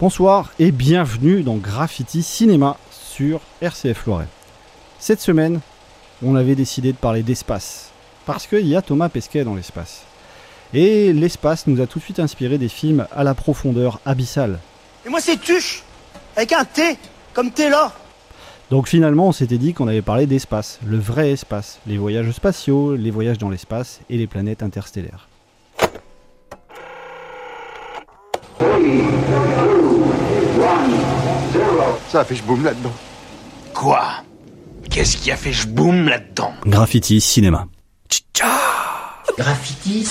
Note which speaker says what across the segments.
Speaker 1: Bonsoir et bienvenue dans Graffiti Cinéma sur RCF Loiret. Cette semaine, on avait décidé de parler d'espace, parce qu'il y a Thomas Pesquet dans l'espace. Et l'espace nous a tout de suite inspiré des films à la profondeur abyssale.
Speaker 2: Et moi c'est Tuche, avec un T, comme Taylor.
Speaker 1: Donc finalement, on s'était dit qu'on avait parlé d'espace, le vrai espace, les voyages spatiaux, les voyages dans l'espace et les planètes interstellaires.
Speaker 3: Ça a fait boum là-dedans.
Speaker 2: Quoi? Qu'est-ce qui a fait boum là-dedans?
Speaker 1: Graffiti Cinéma.
Speaker 2: Graffiti,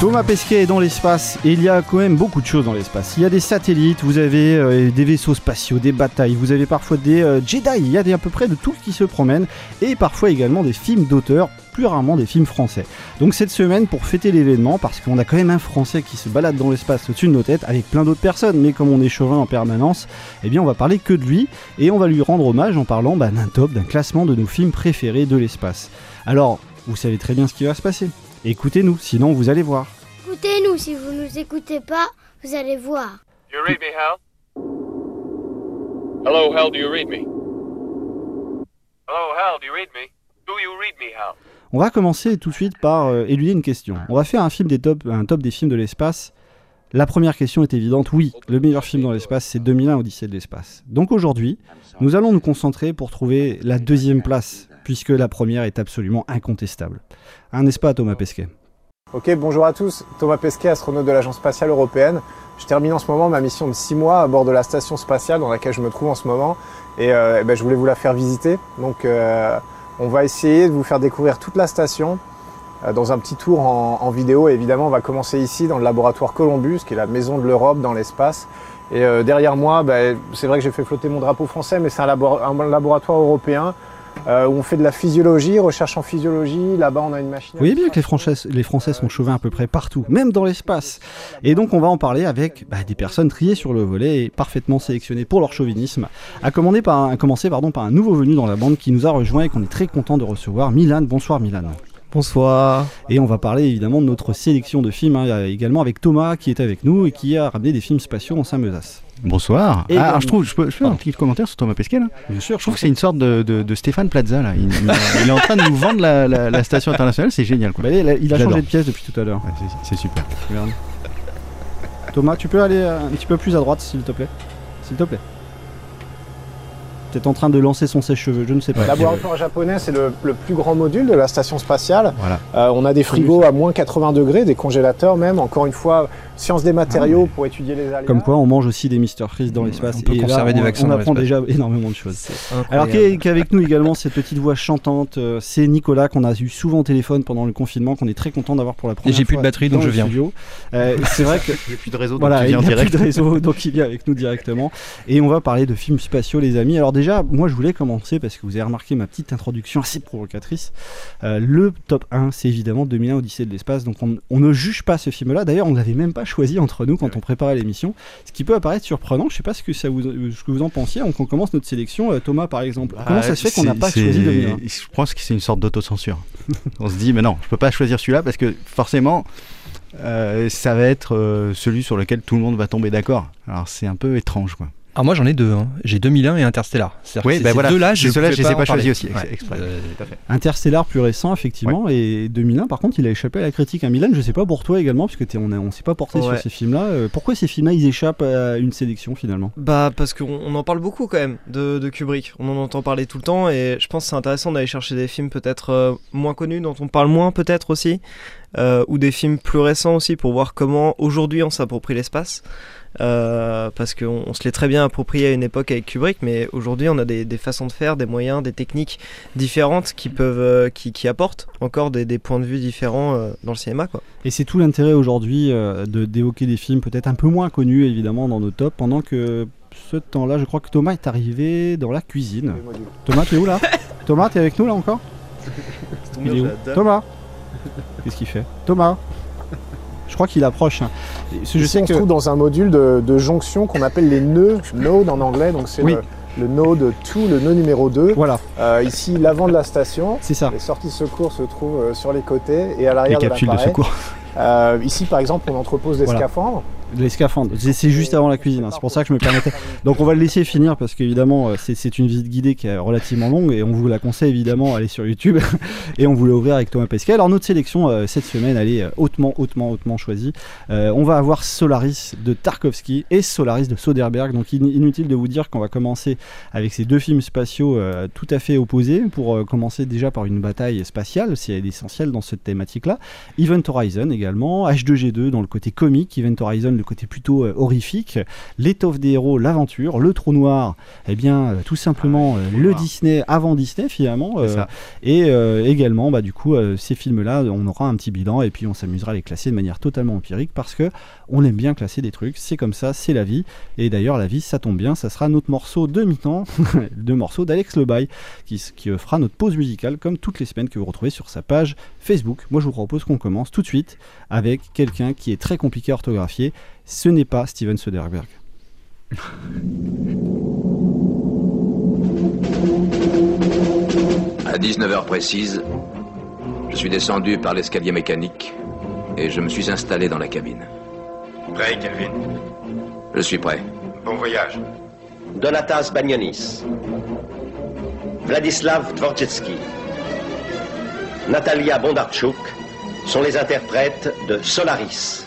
Speaker 1: Thomas Pesquet est dans l'espace. Et il y a quand même beaucoup de choses dans l'espace. Il y a des satellites, vous avez euh, des vaisseaux spatiaux, des batailles, vous avez parfois des euh, Jedi, il y a des, à peu près de tout ce qui se promène. Et parfois également des films d'auteurs, plus rarement des films français. Donc cette semaine pour fêter l'événement, parce qu'on a quand même un français qui se balade dans l'espace au-dessus de nos têtes avec plein d'autres personnes, mais comme on est chauvin en permanence, eh bien on va parler que de lui et on va lui rendre hommage en parlant bah, d'un top, d'un classement de nos films préférés de l'espace. Alors, vous savez très bien ce qui va se passer. Écoutez-nous, sinon vous allez voir.
Speaker 4: Écoutez-nous, si vous nous écoutez pas, vous allez voir.
Speaker 5: Do you read me, Hal? Hello, Hal, do you read me? Hello, Hal, do you read me? Do you read me, Hal?
Speaker 1: On va commencer tout de suite par euh, éluder une question. On va faire un film des top, un top des films de l'espace. La première question est évidente, oui, le meilleur film dans l'espace, c'est 2001 Odyssée de l'espace. Donc aujourd'hui, nous allons nous concentrer pour trouver la deuxième place, puisque la première est absolument incontestable. Hein, N'est-ce pas Thomas Pesquet
Speaker 6: Ok, bonjour à tous. Thomas Pesquet, astronaute de l'Agence spatiale européenne. Je termine en ce moment ma mission de 6 mois à bord de la station spatiale dans laquelle je me trouve en ce moment. Et euh, eh ben, je voulais vous la faire visiter. Donc euh, on va essayer de vous faire découvrir toute la station euh, dans un petit tour en, vidéo. Évidemment, on va commencer ici dans le laboratoire Columbus, qui est la maison de l'Europe dans l'espace. Et euh, derrière moi, ben, c'est vrai que j'ai fait flotter mon drapeau français, mais c'est un laboratoire européen euh, où on fait de la physiologie, recherche en physiologie. Là-bas, on a une machine.
Speaker 1: Vous voyez bien que les Français, les Français sont chauvins à peu près partout, même dans l'espace. Et donc on va en parler avec bah, des personnes triées sur le volet et parfaitement sélectionnées pour leur chauvinisme. À, commander par un- à commencer pardon, par un nouveau venu dans la bande qui nous a rejoint et qu'on est très content de recevoir, Milan. Bonsoir Milan.
Speaker 7: Bonsoir.
Speaker 1: Et on va parler évidemment de notre sélection de films, hein, également avec Thomas qui est avec nous et qui a ramené des films spatiaux en Saint-Meusas.
Speaker 7: Bonsoir.
Speaker 1: Et
Speaker 7: Ah, alors je trouve, je peux, je peux faire un petit commentaire sur Thomas Pesquet là?
Speaker 1: Bien sûr,
Speaker 7: Je trouve que c'est une sorte de, de- de Stéphane Plaza là. Il, il- il est en train de nous vendre la, la- la station internationale, c'est génial quoi.
Speaker 1: Bah, il a, il a
Speaker 7: J'adore.
Speaker 1: changé de pièce depuis tout à l'heure.
Speaker 7: Ouais, c'est- super.
Speaker 1: Regarde. Thomas, tu peux aller euh, un petit peu plus à droite, s'il te plaît? S'il te plaît. Peut-être en train de lancer son sèche-cheveux, je ne sais pas.
Speaker 6: Le laboratoire japonais, c'est le, le plus grand module de la station spatiale.
Speaker 7: Voilà.
Speaker 6: Euh, on a des frigos à moins 80 degrés, des congélateurs même. Encore une fois, science des matériaux pour étudier les aléas.
Speaker 1: Comme quoi, on mange aussi des Mr Freeze dans l'espace.
Speaker 7: on peut
Speaker 1: et là,
Speaker 7: conserver des
Speaker 1: on-
Speaker 7: vaccins
Speaker 1: On
Speaker 7: dans
Speaker 1: apprend déjà énormément de choses. Alors qu'avec nous également cette petite voix chantante, euh, c'est Nicolas qu'on a eu souvent au téléphone pendant le confinement, qu'on est très content d'avoir pour la première
Speaker 7: j'ai plus
Speaker 1: fois
Speaker 7: de batterie,
Speaker 1: dans
Speaker 7: donc
Speaker 1: le
Speaker 7: je viens.
Speaker 1: studio. Euh, c'est vrai que
Speaker 7: Il a plus de réseau,
Speaker 1: voilà,
Speaker 7: donc
Speaker 1: il n'y
Speaker 7: viens
Speaker 1: a
Speaker 7: en
Speaker 1: plus
Speaker 7: direct.
Speaker 1: de réseau, donc il vient avec nous directement. Et on va parler de films spatiaux, les amis. Alors déjà, moi je voulais commencer parce que vous avez remarqué ma petite introduction assez provocatrice. Euh, le top 1, c'est évidemment 2001 Odyssée de l'espace. Donc on, on ne juge pas ce film-là. D'ailleurs, on ne l'avait même pas choisi entre nous quand on préparait l'émission. Ce qui peut apparaître surprenant. Je sais pas ce que, ça vous, ce que vous en pensiez. Donc on commence notre sélection. Euh, Thomas, par exemple. Comment ça se fait qu'on n'a pas choisi 2001
Speaker 7: Je pense que c'est une sorte d'autocensure. On se dit, mais non, je peux pas choisir celui-là parce que forcément, euh, ça va être euh, celui sur lequel tout le monde va tomber d'accord. Alors c'est un peu étrange, quoi.
Speaker 8: Ah moi j'en ai deux, hein. j'ai 2001 et Interstellar. C'est-à-dire
Speaker 7: Oui,
Speaker 8: que ces
Speaker 7: voilà.
Speaker 8: deux-là, je
Speaker 7: je les ai pas choisis aussi,
Speaker 8: Ouais.
Speaker 7: exprès.
Speaker 8: Euh,
Speaker 1: Interstellar plus récent, effectivement, et 2001, par contre, il a échappé à la critique. À Milan, je sais pas pour toi également, puisque on ne on s'est pas porté sur ces films-là. Euh, pourquoi ces films-là, ils échappent à une sélection finalement?
Speaker 9: Bah parce qu'on on en parle beaucoup quand même de, de Kubrick, on en entend parler tout le temps et je pense que c'est intéressant d'aller chercher des films peut-être euh, moins connus, dont on parle moins peut-être aussi, euh, ou des films plus récents aussi pour voir comment aujourd'hui on s'approprie l'espace. Euh, parce qu'on on se l'est très bien approprié à une époque avec Kubrick, mais aujourd'hui on a des, des façons de faire, des moyens, des techniques différentes qui peuvent, euh, qui, qui apportent encore des, des points de vue différents euh, dans le cinéma, quoi.
Speaker 1: Et c'est tout l'intérêt aujourd'hui euh, de d'évoquer des films peut-être un peu moins connus, évidemment, dans nos tops, pendant que ce temps-là, je crois que Thomas est arrivé dans la cuisine. Thomas, tu es où là Thomas, t'es avec nous là encore Il est où Thomas Qu'est-ce qu'il fait Thomas Je crois qu'il approche. hein. Je
Speaker 6: Ici,
Speaker 1: sais
Speaker 6: on
Speaker 1: que
Speaker 6: se trouve dans un module de, de jonction qu'on appelle les nœuds, node en anglais. Donc c'est
Speaker 7: Oui.
Speaker 6: le, le node tout, le nœud numéro 2.
Speaker 1: Voilà,
Speaker 6: Euh, ici, l'avant de la station.
Speaker 1: c'est ça.
Speaker 6: Les sorties de secours se trouvent euh, sur les côtés et à
Speaker 7: Les
Speaker 6: l'arrière de
Speaker 7: capsules de
Speaker 6: l'appareil.
Speaker 7: secours.
Speaker 6: Euh, ici, par exemple, on entrepose des
Speaker 1: Voilà.
Speaker 6: scaphandres.
Speaker 1: Les scaphandres, c'est juste avant la cuisine, hein, c'est pour ça que je me permettais. Donc on va le laisser finir parce qu'évidemment euh, c'est- une visite guidée qui est relativement longue et on vous la conseille évidemment, allez sur YouTube et on vous l'a ouvert avec Thomas Pesquet. Alors notre sélection euh, cette semaine elle est euh, hautement, hautement, hautement choisie. On va avoir Solaris de Tarkovsky et Solaris de Soderbergh. Donc in- inutile de vous dire qu'on va commencer avec ces deux films spatiaux tout à fait opposés pour commencer déjà par une bataille spatiale, c'est essentiel dans cette thématique-là. Event Horizon également, H2G2 dans le côté comique, Event Horizon le côté plutôt euh, horrifique, l'étoffe des héros, l'aventure, le trou noir, eh bien euh, tout simplement euh, le Disney avant Disney finalement, euh, et euh, également bah, du coup euh, ces films-là, on aura un petit bilan et puis on s'amusera à les classer de manière totalement empirique parce que on aime bien classer des trucs, c'est comme ça, c'est la vie, et d'ailleurs la vie ça tombe bien, ça sera notre morceau de mi-temps, deux morceaux d'Alex Lebaille qui, qui euh, fera notre pause musicale comme toutes les semaines que vous retrouvez sur sa page Facebook. Moi je vous propose qu'on commence tout de suite avec quelqu'un qui est très compliqué à orthographier. Ce n'est pas Steven Soderbergh.
Speaker 2: À 19h précise, je suis descendu par l'escalier mécanique et je me suis installé dans la cabine.
Speaker 5: Prêt, Kelvin
Speaker 2: Je suis prêt.
Speaker 5: Bon voyage.
Speaker 10: Donatas Bagnonis, Vladislav Dvorjetski, Natalia Bondarchuk sont les interprètes de Solaris.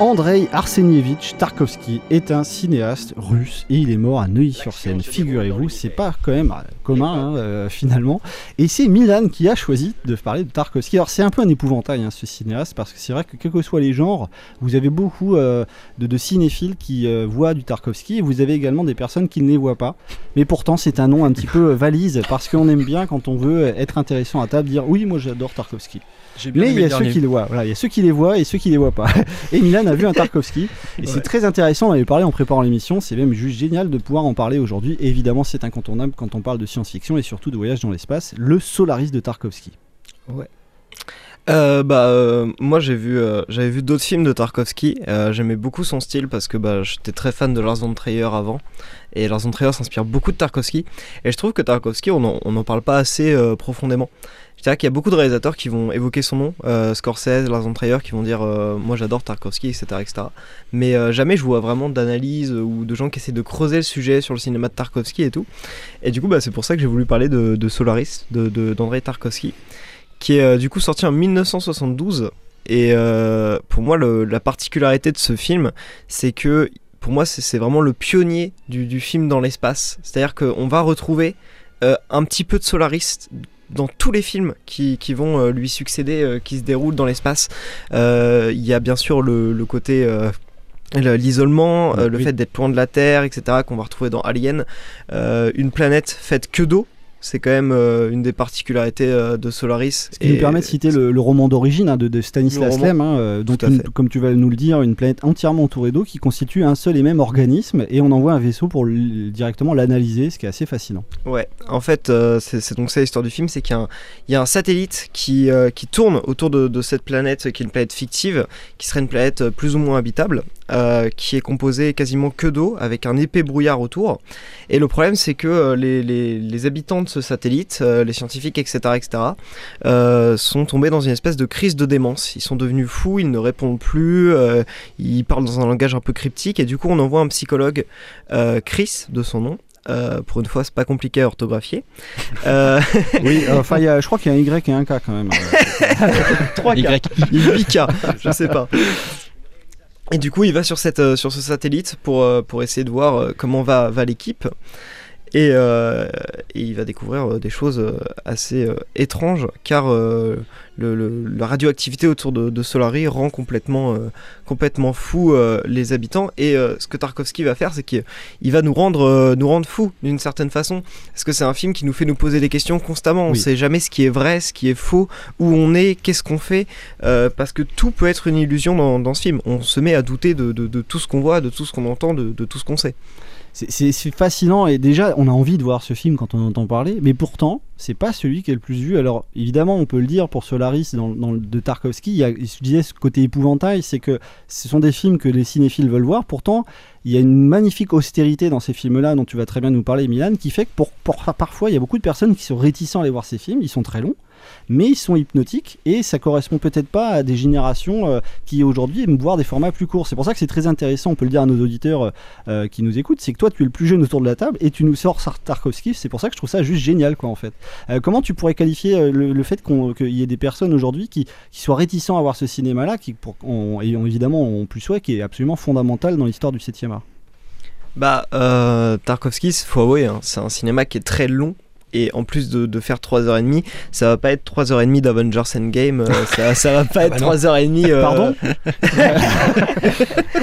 Speaker 1: Andrei Arsenievitch Tarkovsky est un cinéaste russe et il est mort à Neuilly-sur-Seine. Figurez-vous, c'est pas quand même commun hein, euh, finalement. Et c'est Milan qui a choisi de parler de Tarkovsky. Alors c'est un peu un épouvantail hein, ce cinéaste parce que c'est vrai que quels que soient les genres, vous avez beaucoup euh, de, de cinéphiles qui euh, voient du Tarkovsky et vous avez également des personnes qui ne les voient pas. Mais pourtant c'est un nom un petit peu valise parce qu'on aime bien quand on veut être intéressant à table dire oui moi j'adore Tarkovsky. Mais il y a ceux qui les voient, voilà, il y a ceux qui les voient et ceux qui les voient pas. Et Milan a vu un Tarkovsky et c'est très intéressant, on avait parlé en préparant l'émission, c'est même juste génial de pouvoir en parler aujourd'hui. Évidemment, c'est incontournable quand on parle de science-fiction et surtout de voyage dans l'espace, le Solaris de Tarkovsky.
Speaker 9: Euh, bah euh, moi j'ai vu euh, j'avais vu d'autres films de Tarkovsky. Euh, j'aimais beaucoup son style parce que bah j'étais très fan de Lars von Trier avant. Et Lars von Trier s'inspire beaucoup de Tarkovsky. Et je trouve que Tarkovsky on en, on en parle pas assez euh, profondément. Dirais qu'il y a beaucoup de réalisateurs qui vont évoquer son nom euh, Scorsese Lars von Trier qui vont dire moi j'adore Tarkovsky etc etc mais jamais je vois vraiment d'analyse ou de gens qui essaient de creuser le sujet sur le cinéma de Tarkovsky et tout. Et du coup bah c'est pour ça que j'ai voulu parler de, de Solaris de de- d'Andrei Tarkovsky qui est euh, du coup sorti en 1972. Et euh, pour moi, le- la particularité de ce film, c'est que pour moi, c'est vraiment le pionnier du, du film dans l'espace. C'est-à-dire qu'on va retrouver euh, un petit peu de Solaris dans tous les films qui, qui vont euh, lui succéder, qui se déroulent dans l'espace. Il y a bien sûr le, le côté... le- l'isolement, euh, le
Speaker 1: Oui.
Speaker 9: fait d'être loin de la Terre, etc., qu'on va retrouver dans Alien, Euh, une planète faite que d'eau, c'est quand même euh, une des particularités euh, de Solaris.
Speaker 1: Ce qui nous permet de citer le, le roman d'origine hein, de, de Stanislas. Lem, hein, euh, donc une- comme tu vas nous le dire, une planète entièrement entourée d'eau qui constitue un seul et même organisme et on envoie un vaisseau pour directement l'analyser, ce qui est assez fascinant.
Speaker 9: Ouais, en fait, c'est donc ça l'histoire du film, c'est qu'il y, a un- il y a un satellite qui, qui tourne autour de, de cette planète, qui est une planète fictive, qui serait une planète plus ou moins habitable, euh, qui est composée quasiment que d'eau, avec un épais brouillard autour. Et le problème, c'est que euh, les, les- les habitants de ce satellite, euh, les scientifiques, etc., etc., euh, sont tombés dans une espèce de crise de démence. Ils sont devenus fous, ils ne répondent plus, euh, ils parlent dans un langage un peu cryptique, et du coup, on envoie un psychologue, euh, Chris, de son nom. Euh, pour une fois, c'est pas compliqué à orthographier. Euh,
Speaker 1: Oui, euh, enfin, il y a- je crois qu'il y a un Y et un K quand même. hein.
Speaker 9: 3
Speaker 8: Y.
Speaker 9: Il 8K, je sais pas. Et du coup, il va sur, cette, euh, sur ce satellite pour, euh, pour essayer de voir euh, comment va, va l'équipe. Et, euh, et il va découvrir euh, des choses euh, assez étranges, car euh, le, le- la radioactivité autour de, de Solari rend complètement, euh, complètement fou les habitants. Et ce que Tarkovsky va faire, c'est qu'il il va nous rendre, nous rendre fous d'une certaine façon. Parce que c'est un film qui nous fait nous poser des questions constamment. On
Speaker 1: Oui.
Speaker 9: sait jamais ce qui est vrai, ce qui est faux, où on est, qu'est-ce qu'on fait. parce que tout peut être une illusion dans, dans ce film. On se met à douter de, de- de tout ce qu'on voit, de tout ce qu'on entend, de tout ce qu'on sait.
Speaker 1: C'est- fascinant et déjà on a envie de voir ce film quand on en entend parler, mais pourtant c'est pas celui qui est le plus vu. Alors évidemment on peut le dire pour Solaris dans, de Tarkovsky, il y a, je disais ce côté épouvantail, c'est que ce sont des films que les cinéphiles veulent voir. Pourtant il y a une magnifique austérité dans ces films-là dont tu vas très bien nous parler, Milan, qui fait que pour- parfois il y a beaucoup de personnes qui sont réticents à aller voir ces films, ils sont très longs, mais ils sont hypnotiques et ça correspond peut-être pas à des générations euh, qui aujourd'hui aiment voir des formats plus courts. C'est pour ça que c'est très intéressant, on peut le dire à nos auditeurs euh, euh, qui nous écoutent, c'est que toi tu es le plus jeune autour de la table et tu nous sors Tarkovsky, c'est pour ça que je trouve ça juste génial quoi en fait. Comment tu pourrais qualifier le, fait qu'il y ait des personnes aujourd'hui qui, soient réticents à voir ce cinéma-là, qui et évidemment ont plus souhait, qui est absolument fondamental dans l'histoire du 7e art?
Speaker 9: Bah, Tarkovsky, faut avouer, hein, c'est un cinéma qui est très long. Et en plus de, de faire 3h30, ça va pas être 3h30 d'Avengers Endgame, euh, ça, ça va pas être
Speaker 8: bah non.
Speaker 9: 3h30. euh,
Speaker 1: Pardon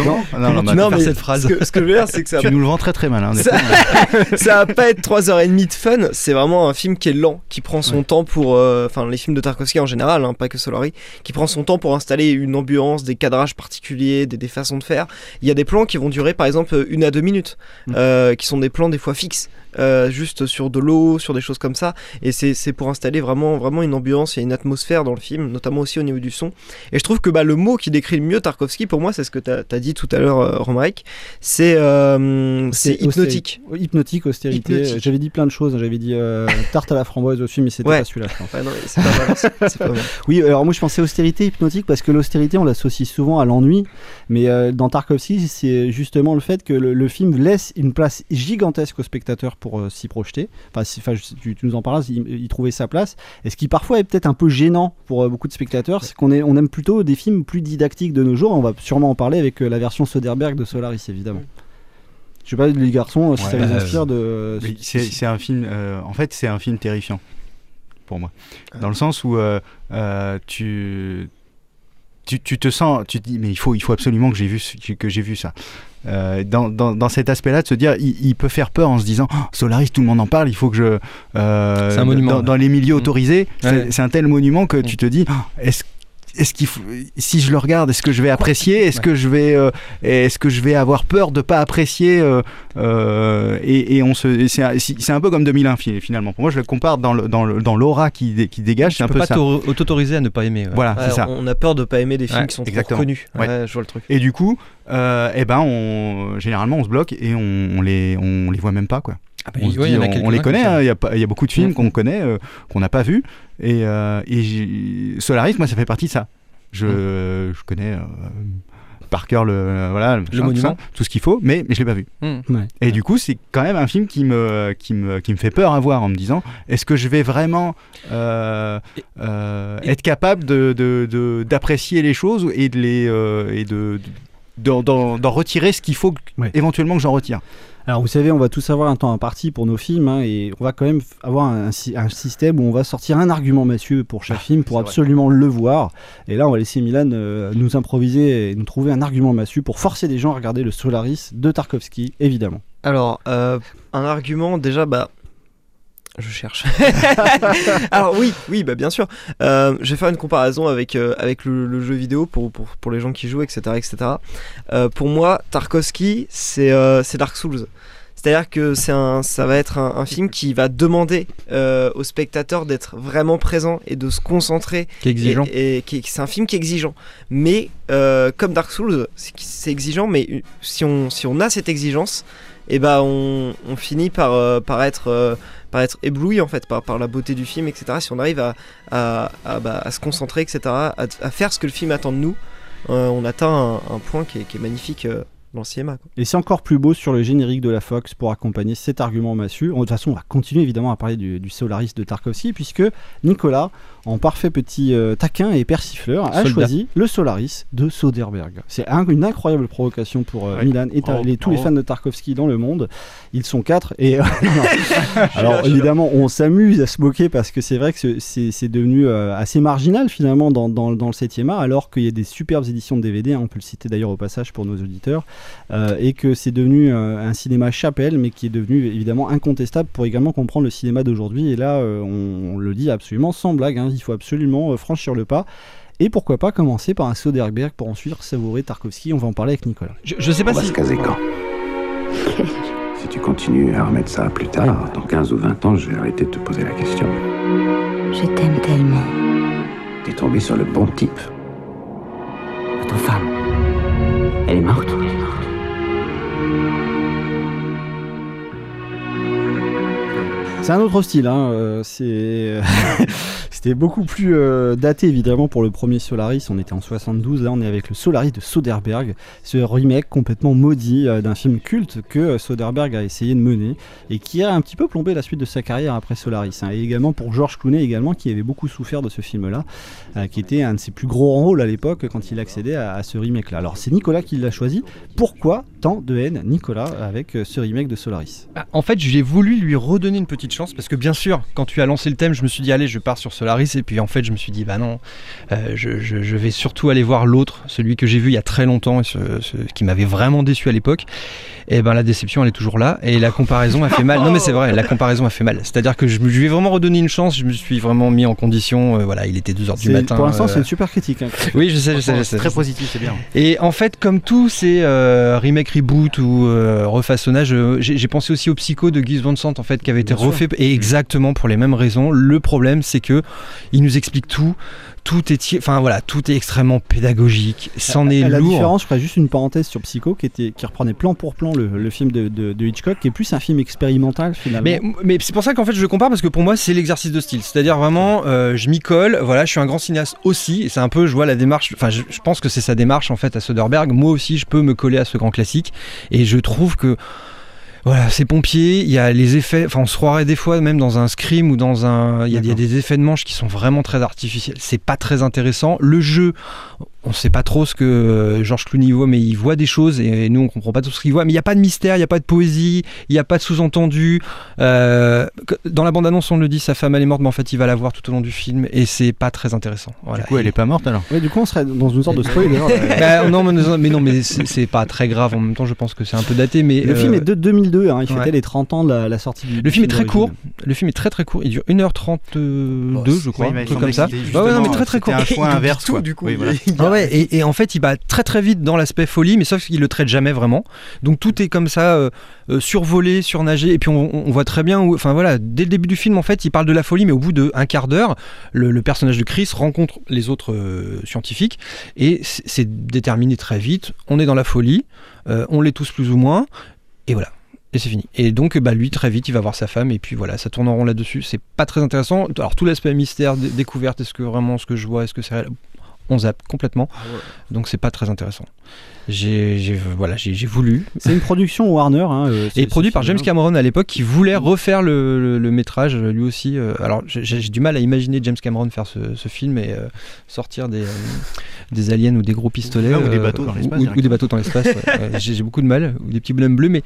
Speaker 7: Non, non, non, bah,
Speaker 8: peux faire
Speaker 9: mais
Speaker 8: cette phrase
Speaker 9: Ce que, ce que je veux dire, c'est que ça
Speaker 7: tu nous le vends très très mal. hein,
Speaker 9: Ça- ça va pas être 3h30 de fun, c'est vraiment un film qui est lent, qui prend son temps pour. euh, Enfin, les films de Tarkovsky en général, hein, pas que Solari, qui prend son temps pour installer une ambiance, des cadrages particuliers, des, des façons de faire. Il y a des plans qui vont durer par exemple une à deux minutes,
Speaker 1: Mm.
Speaker 9: euh, qui sont des plans des fois fixes. Euh, juste sur de l'eau, sur des choses comme ça, et c'est pour installer vraiment, vraiment une ambiance et une atmosphère dans le film, notamment aussi au niveau du son. Et je trouve que bah, le mot qui décrit le mieux Tarkovsky, pour moi, c'est ce que tu as, dit tout à l'heure, euh, Romaric, c'est euh, c'est hypnotique.
Speaker 1: Hypnotique, austérité.
Speaker 9: Hypnotique.
Speaker 1: J'avais dit plein de choses. J'avais dit euh, tarte à la framboise aussi, mais c'était
Speaker 9: Ouais.
Speaker 1: pas celui-là.
Speaker 9: Ouais, c'est pas pas mal.
Speaker 1: Oui, alors moi je pensais austérité hypnotique parce que l'austérité on l'associe souvent à l'ennui, mais dans Tarkovsky c'est justement le fait que le, le film laisse une place gigantesque au spectateur pour euh, s'y projeter. Enfin, si- enfin, je- tu, tu nous en parles, il, il trouvait sa place. Et ce qui parfois est peut-être un peu gênant pour euh, beaucoup de spectateurs, c'est qu'on est- on aime plutôt des films plus didactiques de nos jours. On va sûrement en parler avec euh, la version Soderbergh de Solaris évidemment. Je sais pas les garçons si
Speaker 7: Ouais,
Speaker 1: ça les
Speaker 7: bah,
Speaker 1: inspire de.
Speaker 7: Oui, c'est un film. euh, en fait, c'est un film terrifiant pour moi, dans le sens où euh, euh, tu, tu tu te sens, tu te dis mais il faut il faut absolument que j'ai vu que j'ai vu ça. Euh, dans, dans, dans cet aspect-là, de se dire, il, il peut faire peur en se disant, Oh, Solaris, tout le monde en parle, il faut que je. euh,
Speaker 8: C'est un monument,
Speaker 7: Dans, les milieux autorisés, c'est
Speaker 8: Ouais.
Speaker 7: c'est un tel monument que tu te dis, Oh, est-ce est-ce qu'il faut, si je le regarde, est-ce que je vais apprécier Est-ce que je vais, euh, est-ce que je vais avoir peur de pas apprécier euh, euh, et, et on se, c'est un, c'est peu comme 2001 fi- finalement. Pour moi, je le compare dans le, dans le- dans l'aura qui, dé- qui dégage. C'est
Speaker 8: Tu
Speaker 7: un
Speaker 8: peux
Speaker 7: peu
Speaker 8: pas
Speaker 7: ça.
Speaker 8: t'autoriser à ne pas aimer. ouais.
Speaker 7: Voilà,
Speaker 9: Ouais,
Speaker 7: c'est ça.
Speaker 9: On a peur de pas aimer des films
Speaker 8: Ouais,
Speaker 9: qui sont
Speaker 7: exactement.
Speaker 9: trop connus.
Speaker 7: Ouais.
Speaker 9: Ouais, je vois le truc.
Speaker 7: Et du coup, euh, eh ben, on, généralement, on se bloque et on, on les, on les voit même pas, quoi.
Speaker 8: Ah bah,
Speaker 7: On,
Speaker 8: ouais,
Speaker 7: dit,
Speaker 8: a
Speaker 7: les connaît, hein, il y, a y beaucoup de films
Speaker 8: Mm.
Speaker 7: qu'on connaît, euh, qu'on n'a pas vus. Et, euh, et Solaris, moi, ça fait partie de ça. Je,
Speaker 8: Mm.
Speaker 7: je connais euh, par cœur le, euh, voilà, le, machin, tout,
Speaker 8: monument.
Speaker 7: ça, tout ce qu'il faut, mais, mais je l'ai pas vu.
Speaker 1: Ouais.
Speaker 7: Et du coup, c'est quand même un film qui me, qui me, qui me fait peur à voir en me disant est-ce que je vais vraiment euh, euh,
Speaker 8: Et-
Speaker 7: être capable de, de- de- d'apprécier les choses et de les euh, et de d'en, retirer ce qu'il faut éventuellement que j'en retire.
Speaker 1: Alors vous savez, on va tous avoir un temps imparti pour nos films hein, et on va quand même avoir un, sy- un système où on va sortir un argument massieux pour chaque film pour
Speaker 7: vrai.
Speaker 1: absolument le voir. Et là, on va laisser Milan euh, nous improviser et nous trouver un argument massue pour forcer les gens à regarder le Solaris de Tarkovsky, évidemment.
Speaker 9: Alors, euh, un argument, déjà, bah. Je cherche. Alors oui, oui, bah bien sûr. Euh, je vais faire une comparaison avec, euh, avec le, le jeu vidéo pour, pour, pour les gens qui jouent, etc. etc. Euh, pour moi, Tarkovsky, c'est Dark Souls. C'est-à-dire que c'est un, ça va être un, un film qui va demander euh, au spectateur d'être vraiment présent et de se concentrer
Speaker 8: Qui est exigeant.
Speaker 9: et, c'est un film qui est exigeant. Mais euh, comme Dark Souls, c'est exigeant, mais si on, si on a cette exigence, et ben on, finit par, euh, par, être, euh, par être ébloui en fait, par, par la beauté du film, etc. Si on arrive à, à, bah, se concentrer, etc., à, faire ce que le film attend de nous, euh, on atteint un, point qui est magnifique euh, quoi.
Speaker 1: Et c'est encore plus beau sur le générique de la Fox pour accompagner cet argument massue. De toute façon, on va continuer évidemment à parler du, du Solaris de Tarkovsky, puisque Nicolas, en parfait petit euh, taquin et persifleur, a
Speaker 8: Soldat.
Speaker 1: choisi le Solaris de Soderbergh. C'est un- une incroyable provocation pour euh,
Speaker 7: Ouais.
Speaker 1: Milan et ta-
Speaker 7: Bravo,
Speaker 1: les- tous les fans de Tarkovsky dans le monde. Ils sont quatre. Et non. alors évidemment, on s'amuse à se moquer parce que c'est vrai que c'est- devenu euh, assez marginal finalement dans, dans, dans le 7e art, alors qu'il y a des superbes éditions de DVD. hein, on peut le citer d'ailleurs au passage pour nos auditeurs euh, et que c'est devenu euh, un cinéma chapelle, mais qui est devenu évidemment incontestable pour également comprendre le cinéma d'aujourd'hui. Et là, euh, on, on le dit absolument sans blague, hein, il faut absolument euh, franchir le pas. Et pourquoi pas commencer par un Soderbergh pour ensuite savourer Tarkovsky On va en parler avec Nicolas.
Speaker 8: Je, je sais
Speaker 3: On
Speaker 8: pas
Speaker 3: va
Speaker 8: si.
Speaker 3: se caser quand? Si tu continues à remettre ça plus tard, dans 15 ou 20 ans, je vais arrêter de te poser la question.
Speaker 11: Je t'aime tellement.
Speaker 3: T'es tombé sur le bon type.
Speaker 11: Ta femme. Elle est morte
Speaker 1: C'est un autre style, hein, euh, c'est... C'était beaucoup plus euh, daté évidemment pour le premier Solaris, on était en 72, là on est avec le Solaris de Soderbergh, ce remake complètement maudit euh, d'un film culte que euh, Soderbergh a essayé de mener et qui a un petit peu plombé la suite de sa carrière après Solaris. hein. Et également pour George Clooney également qui avait beaucoup souffert de ce film-là, qui était un de ses plus gros rôles à l'époque quand il accédait à, ce remake-là. Alors c'est Nicolas qui l'a choisi. Pourquoi tant de haine, Nicolas, avec ce remake de Solaris?
Speaker 8: Bah, En fait, j'ai voulu lui redonner une petite chance parce que bien sûr, quand tu as lancé le thème, je me suis dit allez, je pars sur Solaris et puis en fait, je me suis dit bah non, euh, je, je- je vais surtout aller voir l'autre, celui que j'ai vu il y a très longtemps et ce, ce qui m'avait vraiment déçu à l'époque. Et ben la déception, elle est toujours là et la comparaison a fait mal. Non mais c'est vrai, la comparaison a fait mal. C'est-à-dire que je, lui ai vraiment redonné une chance. Je me suis vraiment mis en condition. euh, voilà, il était 2 heures du
Speaker 1: C'est-
Speaker 8: matin.
Speaker 1: Pour l'instant,
Speaker 8: euh,
Speaker 1: c'est une super critique. hein.
Speaker 8: Oui, je sais, je sais, je sais.
Speaker 7: Très positif, c'est bien.
Speaker 8: Et en fait, comme tous ces euh, remake, reboot ou euh, refaçonnage, euh, j'ai pensé aussi au Psycho de Guy Van Sant en fait, qui avait été
Speaker 1: Bien sûr.
Speaker 8: refait et exactement pour les mêmes raisons. Le problème, c'est que il nous explique tout. Tout est, enfin voilà, tout est extrêmement pédagogique. C'en est
Speaker 1: la
Speaker 8: lourd.
Speaker 1: différence, je ferai juste une parenthèse sur Psycho qui, était, qui reprenait plan pour plan le, le film de, de- de Hitchcock, qui est plus un film expérimental finalement.
Speaker 8: Mais, mais c'est pour ça qu'en fait je le compare parce que pour moi c'est l'exercice de style. C'est-à-dire vraiment euh, je m'y colle, voilà, je suis un grand cinéaste aussi. Et c'est un peu, je vois la démarche, enfin je, je pense que c'est sa démarche en fait à Soderbergh. Moi aussi je peux me coller à ce grand classique. Et je trouve que voilà, c'est pompiers, il y a les effets, enfin on se croirait des fois même dans un scream ou dans un... Il y, a- il y a des effets de manche qui sont vraiment très artificiels, c'est pas très intéressant. Le jeu, on sait pas trop ce que euh, Georges Clooney voit, mais il voit des choses et nous on comprend pas tout ce qu'il voit. Mais il n'y a pas de mystère, il n'y a pas de poésie, il n'y a pas de sous-entendu. Euh, dans la bande-annonce on le dit, sa femme elle est morte, mais en fait il va la voir tout au long du film et c'est pas très intéressant. Voilà.
Speaker 7: Du coup, elle est pas morte alors?
Speaker 1: Ouais, du coup, on serait dans une sorte de spoiler. euh.
Speaker 8: Bah, non, mais, mais non, mais c'est c'est pas très grave. En même temps, je pense que c'est un peu daté. Mais
Speaker 1: Le
Speaker 8: euh,
Speaker 1: film est de 2002, hein, il fêtait
Speaker 8: ouais.
Speaker 1: les 30 ans de la, la sortie du
Speaker 8: Le film est très court. Le film est très très court. Il dure 1h32, je crois, un truc comme ça. Ouais, non, mais
Speaker 7: justement,
Speaker 8: très très court.
Speaker 7: un choix
Speaker 8: Il oublie
Speaker 7: inverse,
Speaker 8: tout,
Speaker 7: quoi.
Speaker 8: du coup.
Speaker 7: Oui, voilà.
Speaker 8: Ah ouais, et, et en fait, il va très très vite dans l'aspect folie, mais sauf qu'il le traite jamais vraiment. Donc tout est comme ça, euh, euh, survolé, surnagé, et puis on, on voit très bien, où, enfin voilà, dès le début du film, en fait, il parle de la folie, mais au bout d'un quart d'heure, le, le personnage de Chris rencontre les autres euh, scientifiques, et c'est c'est déterminé très vite. On est dans la folie, euh, on l'est tous plus ou moins, et voilà. Et c'est fini. Et donc, bah, lui, très vite, il va voir sa femme, et puis voilà, ça tourne en rond là-dessus. C'est pas très intéressant. Alors, tout l'aspect mystère, dé- découverte, est-ce que vraiment ce que je vois, est-ce que c'est réel? On zappe complètement. Donc, c'est pas très intéressant. J'ai j'ai- voilà, j'ai j'ai voulu.
Speaker 1: C'est une production Warner. Hein, euh,
Speaker 8: Et produit par James Cameron à l'époque, qui voulait refaire le, le- le métrage euh, lui aussi. euh, alors j'ai j'ai du mal à imaginer James Cameron faire ce, ce film et euh, sortir des, euh, des aliens ou des gros pistolets.
Speaker 7: Ah, ou des bateaux dans l'espace,
Speaker 8: ou- des bateaux dans l'espace. ouais. Ouais, j'ai beaucoup de mal, ou des petits bonhommes bleus, mais.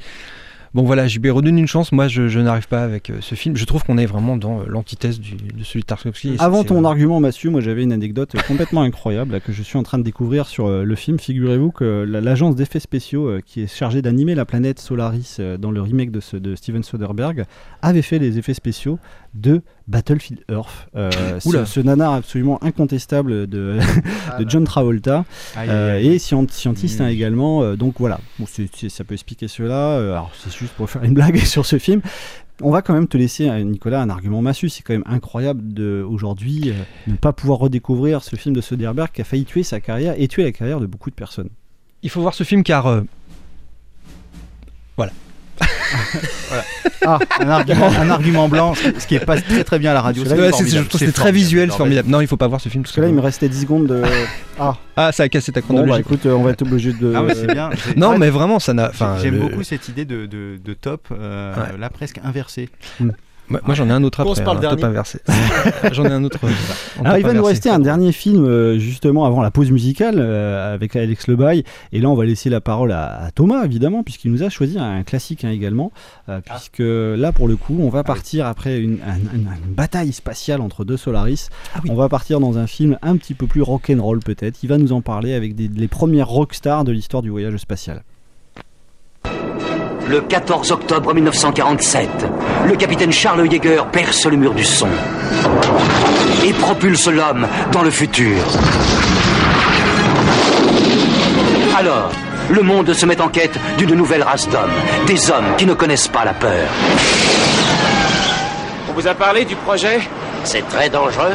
Speaker 8: Bon voilà, je lui ai redonné une chance. Moi, je, je n'arrive pas avec euh, ce film. Je trouve qu'on est vraiment dans euh, l'antithèse de celui de Tarkovsky.
Speaker 1: Avant ton argument, Mathieu, moi j'avais une anecdote complètement incroyable là, que je suis en train de découvrir sur euh, le film. Figurez-vous que la- l'agence d'effets spéciaux euh, qui est chargée d'animer la planète Solaris euh, dans le remake de, ce- de Steven Soderbergh avait fait les effets spéciaux de Battlefield Earth. Euh, ce, ce nanar absolument incontestable de, de John Travolta
Speaker 7: Aïe,
Speaker 1: euh,
Speaker 7: aïe, aïe.
Speaker 1: et scient- scientiste hein, également. euh, donc voilà, Bon, ça peut expliquer cela. euh, alors c'est pour faire une blague sur ce film. On va quand même te laisser, euh, Nicolas, un argument massu. C'est quand même incroyable de aujourd'hui euh, ne pas pouvoir redécouvrir ce film de Soderbergh qui a failli tuer sa carrière et tuer la carrière de beaucoup de personnes.
Speaker 8: Il faut voir ce film car. euh, Voilà.
Speaker 7: Ah, un argument, un argument blanc, ce qui- est pas très très bien à la radio.
Speaker 8: Ouais, je trouve que
Speaker 7: C'est
Speaker 8: c'était très
Speaker 7: formidable,
Speaker 8: visuel, c'est formidable. Non, il faut pas voir ce film. tout
Speaker 1: Parce que là, il me restait 10 secondes de. Ah,
Speaker 8: Ah, ça a cassé ta
Speaker 1: bon,
Speaker 8: chronologie.
Speaker 1: bah écoute, euh, on va être obligé de.
Speaker 7: Ah bien.
Speaker 8: Non,
Speaker 7: ouais,
Speaker 8: mais vraiment, ça n'a. Enfin,
Speaker 7: J'aime
Speaker 8: le-
Speaker 7: beaucoup cette idée de, de, de top, euh,
Speaker 8: Ouais.
Speaker 7: là presque inversé.
Speaker 8: Moi, moi, j'en ai un autre après.
Speaker 9: par le
Speaker 8: un top
Speaker 9: dernier.
Speaker 8: inversé. j'en ai un autre. euh,
Speaker 1: Alors,
Speaker 8: top
Speaker 1: il va nous rester un dernier film euh, justement avant la pause musicale euh, avec Alex Lebaille. Et là, on va laisser la parole à, à Thomas évidemment, puisqu'il nous a choisi un classique hein, également. euh, puisque là, pour le coup, on va partir après une, un- un- une bataille spatiale entre deux Solaris. On va partir dans un film un petit peu plus rock'n'roll peut-être. Il va nous en parler avec des- les premières rockstars de l'histoire du voyage spatial.
Speaker 12: Le 14 octobre 1947, le capitaine Charles Yeager perce le mur du son et propulse l'homme dans le futur. Alors, le monde se met en quête d'une nouvelle race d'hommes, des hommes qui ne connaissent pas la peur.
Speaker 5: On vous a parlé du projet?
Speaker 10: C'est très dangereux.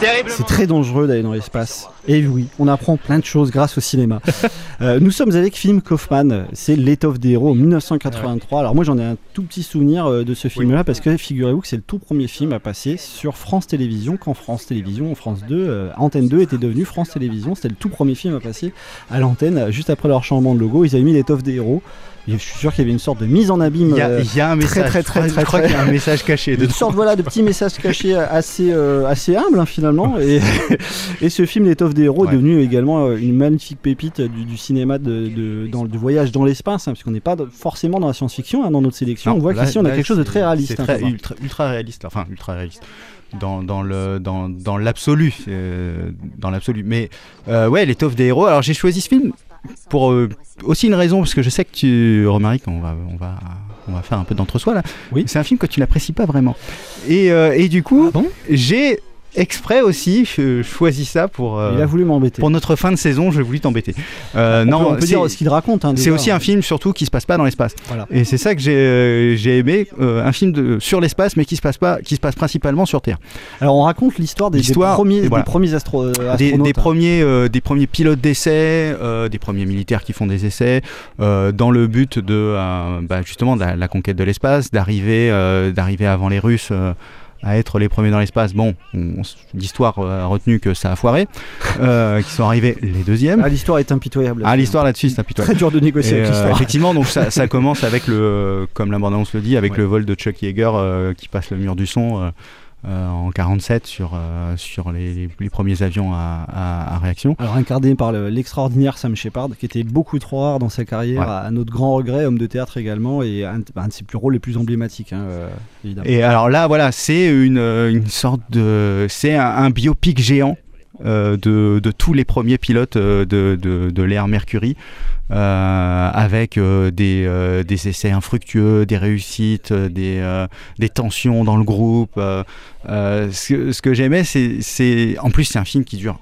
Speaker 5: Terriblement.
Speaker 1: C'est très dangereux d'aller dans l'espace. Et oui, on apprend plein de choses grâce au cinéma. Euh, nous sommes avec Film Kaufman, c'est L'étoffe des héros 1983. Alors moi j'en ai un tout petit souvenir euh, de ce film-là parce que figurez-vous que c'est le tout premier film à passer sur France Télévisions quand France Télévisions, France 2, euh, Antenne 2 était devenue France Télévisions. C'était le tout premier film à passer à l'antenne juste après leur changement de logo. Ils avaient mis L'étoffe des héros. Je suis sûr qu'il y avait une sorte de mise en abîme
Speaker 7: Il y a,
Speaker 1: euh,
Speaker 7: il y a un message.
Speaker 1: très très très
Speaker 7: je crois qu'il y a un message caché.
Speaker 1: une sorte voilà de petit message caché assez euh, assez humble hein, finalement et, et ce film l'étoffe des héros
Speaker 7: Ouais.
Speaker 1: est devenu également euh, une magnifique pépite du, du cinéma de, de- dans le voyage dans l'espace hein, parce qu'on n'est pas forcément dans la science-fiction hein, dans notre sélection
Speaker 7: Non,
Speaker 1: on voit qu'ici on a
Speaker 7: là,
Speaker 1: quelque chose de très réaliste
Speaker 7: très ultra, ultra réaliste. Enfin, ultra réaliste. Dans, dans le dans, dans l'absolu euh, dans l'absolu mais euh, ouais l'étoffe des héros alors j'ai choisi ce film pour euh, aussi une raison parce que je sais que tu Romaric on va on va on va faire un peu d'entre-soi là.
Speaker 1: Oui.
Speaker 7: c'est un film que tu n'apprécies pas vraiment. Et, euh, et du coup j'ai exprès aussi euh, choisi ça pour euh,
Speaker 1: il a voulu m'embêter
Speaker 7: pour notre fin de saison j'ai voulu t'embêter Euh,
Speaker 1: on
Speaker 7: non
Speaker 1: peut, on peut dire ce qu'il raconte hein,
Speaker 7: c'est aussi un film surtout qui se passe pas dans l'espace.
Speaker 1: Voilà.
Speaker 7: Et c'est ça que j'ai euh, aimé, un film de, sur l'espace mais qui se passe pas, qui se passe principalement sur Terre.
Speaker 1: alors on raconte l'histoire des, premiers,
Speaker 7: voilà.
Speaker 1: des premiers astro-
Speaker 7: Des,
Speaker 1: astronautes
Speaker 7: des premiers, des premiers pilotes d'essai, des premiers militaires qui font des essais dans le but de bah, justement de la, la conquête de l'espace, d'arriver, d'arriver avant les Russes. À être les premiers dans l'espace. Bon, l'histoire euh, a retenu que ça a foiré, euh, qui sont arrivés les deuxièmes.
Speaker 1: Ah, l'histoire est impitoyable
Speaker 7: Ah, l'histoire là-dessus, c'est impitoyable.
Speaker 1: très dur de négocier avec
Speaker 7: euh,
Speaker 1: l'histoire
Speaker 7: effectivement, donc ça, ça commence avec le, comme la bande-annonce le dit, avec
Speaker 1: Ouais.
Speaker 7: le vol de Chuck Yeager euh, qui passe le mur du son euh, en 47 sur, euh, sur les, premiers avions à, à- à réaction.
Speaker 1: Alors incarné par le- l'extraordinaire Sam Shepard, qui était beaucoup trop rare dans sa carrière,
Speaker 7: Ouais.
Speaker 1: à, à notre grand regret, homme de théâtre également, et un, un de ses plus rôles les plus emblématiques, hein, euh, évidemment.
Speaker 7: Et alors là, voilà, c'est une, une sorte de, c'est un, un biopic géant. Euh, de, de tous les premiers pilotes euh, de, de, de l'ère Mercury, euh, avec euh, des, des essais infructueux, des réussites, des, des tensions dans le groupe. ce, que- ce que j'aimais, c'est. En plus, c'est un film qui dure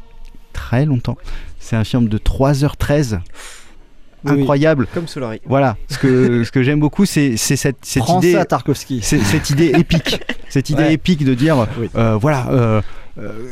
Speaker 7: très longtemps. C'est un film de 3h13.
Speaker 1: Oui, oui.
Speaker 7: Incroyable.
Speaker 9: Comme Solari.
Speaker 7: Voilà, ce que, ce que j'aime beaucoup, c'est, cette, cette idée.
Speaker 1: ça, Tarkovsky.
Speaker 7: Cette idée épique, cette idée
Speaker 1: Ouais.
Speaker 7: épique de dire,
Speaker 1: Oui.
Speaker 7: euh, voilà, euh,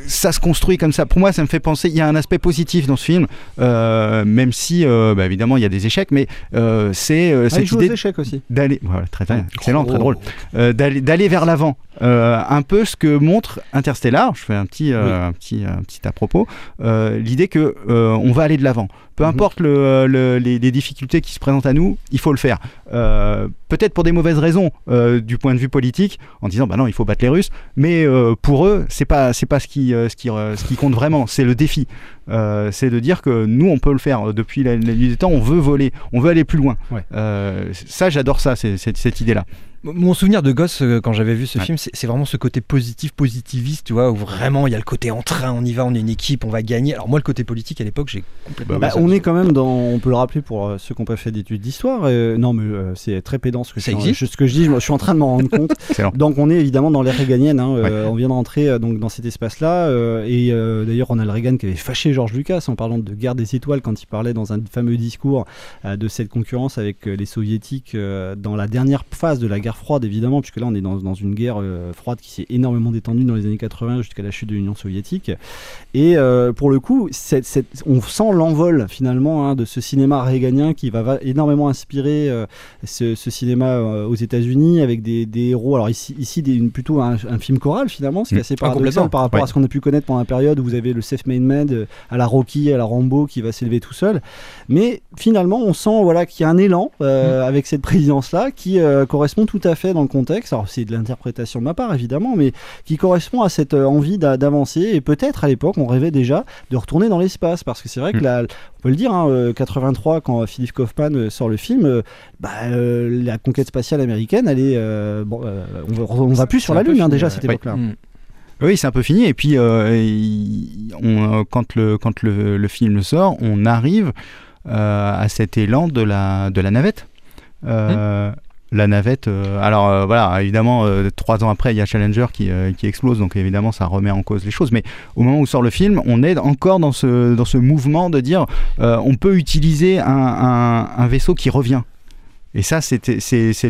Speaker 7: ça se construit comme ça. Pour moi, ça me fait penser. Il y a un aspect positif dans ce film, euh, même si, euh, bah, évidemment, il y a des échecs, mais euh, c'est euh,
Speaker 1: Ah, il
Speaker 7: cette idée
Speaker 1: échecs aussi.
Speaker 7: d'aller, voilà, très, très excellent, très
Speaker 1: Oh.
Speaker 7: drôle, euh, d'aller, d'aller vers l'avant. Euh, un peu ce que montre Interstellar. Je fais un petit, euh, un petit, un petit à propos. Euh, L'idée que euh, on va aller de l'avant. Peu
Speaker 1: Mhm.
Speaker 7: importe le, le- les, les difficultés qui se présentent à nous, il faut le faire. Euh, Peut-être pour des mauvaises raisons euh, du point de vue politique, en disant bah non, il faut battre les Russes. Mais euh, pour eux, c'est pas pas ce qui ce qui ce qui compte vraiment. C'est le défi. Euh, c'est de dire que nous, on peut le faire. Depuis la, la nuit des temps, on veut voler, on veut aller plus loin.
Speaker 1: Ouais.
Speaker 7: Euh, ça, j'adore ça, c'est- c'est- cette idée-là.
Speaker 8: Mon souvenir de gosse euh, quand j'avais vu ce
Speaker 7: Ouais.
Speaker 8: film, c'est c'est vraiment ce côté positif, positiviste, tu vois, où vraiment il y a le côté en train, on y va, on est une équipe, on va gagner. Alors moi, le côté politique à l'époque, j'ai complètement.
Speaker 1: Bah, on est quand même dans, on peut le rappeler pour euh, ceux qui n'ont pas fait d'études d'histoire. euh, non, mais euh, c'est très pédant ce que,
Speaker 8: Ça
Speaker 1: je, ce que je dis. Je, suis en train de m'en rendre compte. Donc on est évidemment dans l'ère réganienne. hein, euh, On vient de rentrer donc dans cet espace-là. euh, et euh, d'ailleurs, Ronald Reagan qui avait fâché George Lucas en parlant de guerre des étoiles quand il parlait dans un fameux discours euh, de cette concurrence avec euh, les soviétiques euh, dans la dernière phase de la guerre froide, évidemment, puisque là on est dans, dans une guerre froide qui s'est énormément détendue dans les années 80 jusqu'à la chute de l'Union soviétique. Et pour le coup, on sent l'envol finalement hein, de ce cinéma réganien qui va, va énormément inspirer ce, ce cinéma aux États-Unis avec des, des héros. Alors ici, ici des- une- plutôt un, un film choral finalement, ce qui est
Speaker 7: Mm.
Speaker 1: assez paradoxal
Speaker 8: complètement.
Speaker 1: par rapport
Speaker 7: Ouais.
Speaker 1: à ce qu'on a pu connaître pendant la période où vous avez le self-made man à la Rocky, à la Rambo qui va s'élever tout seul. Mais finalement, on sent voilà qu'il y a un élan euh,
Speaker 8: Mm.
Speaker 1: avec cette présidence-là qui euh, correspond tout à fait dans le contexte. Alors c'est de l'interprétation de ma part évidemment, mais qui correspond à cette euh, envie d'a- d'avancer. Et peut-être à l'époque, on rêvait déjà de retourner dans l'espace parce que c'est vrai que
Speaker 7: Mm.
Speaker 1: la, on peut le dire, hein, euh, 83 quand Philippe Kaufman sort le film, bah, euh, la conquête spatiale américaine, elle est, bon, on, va, on va plus sur la lune hein, déjà à cette
Speaker 7: Ouais.
Speaker 1: époque-là.
Speaker 7: Oui, c'est un peu fini. Et puis, euh, on, euh, quand, le, quand le, le film sort, on arrive euh, à cet élan de la, de la navette. Euh, La navette, euh, alors euh, voilà, évidemment, euh, trois ans après, il y a Challenger qui, qui explose, donc évidemment, ça remet en cause les choses. Mais au moment où sort le film, on est encore dans ce, dans ce mouvement de dire on peut utiliser un, un- un vaisseau qui revient. Et ça, c'est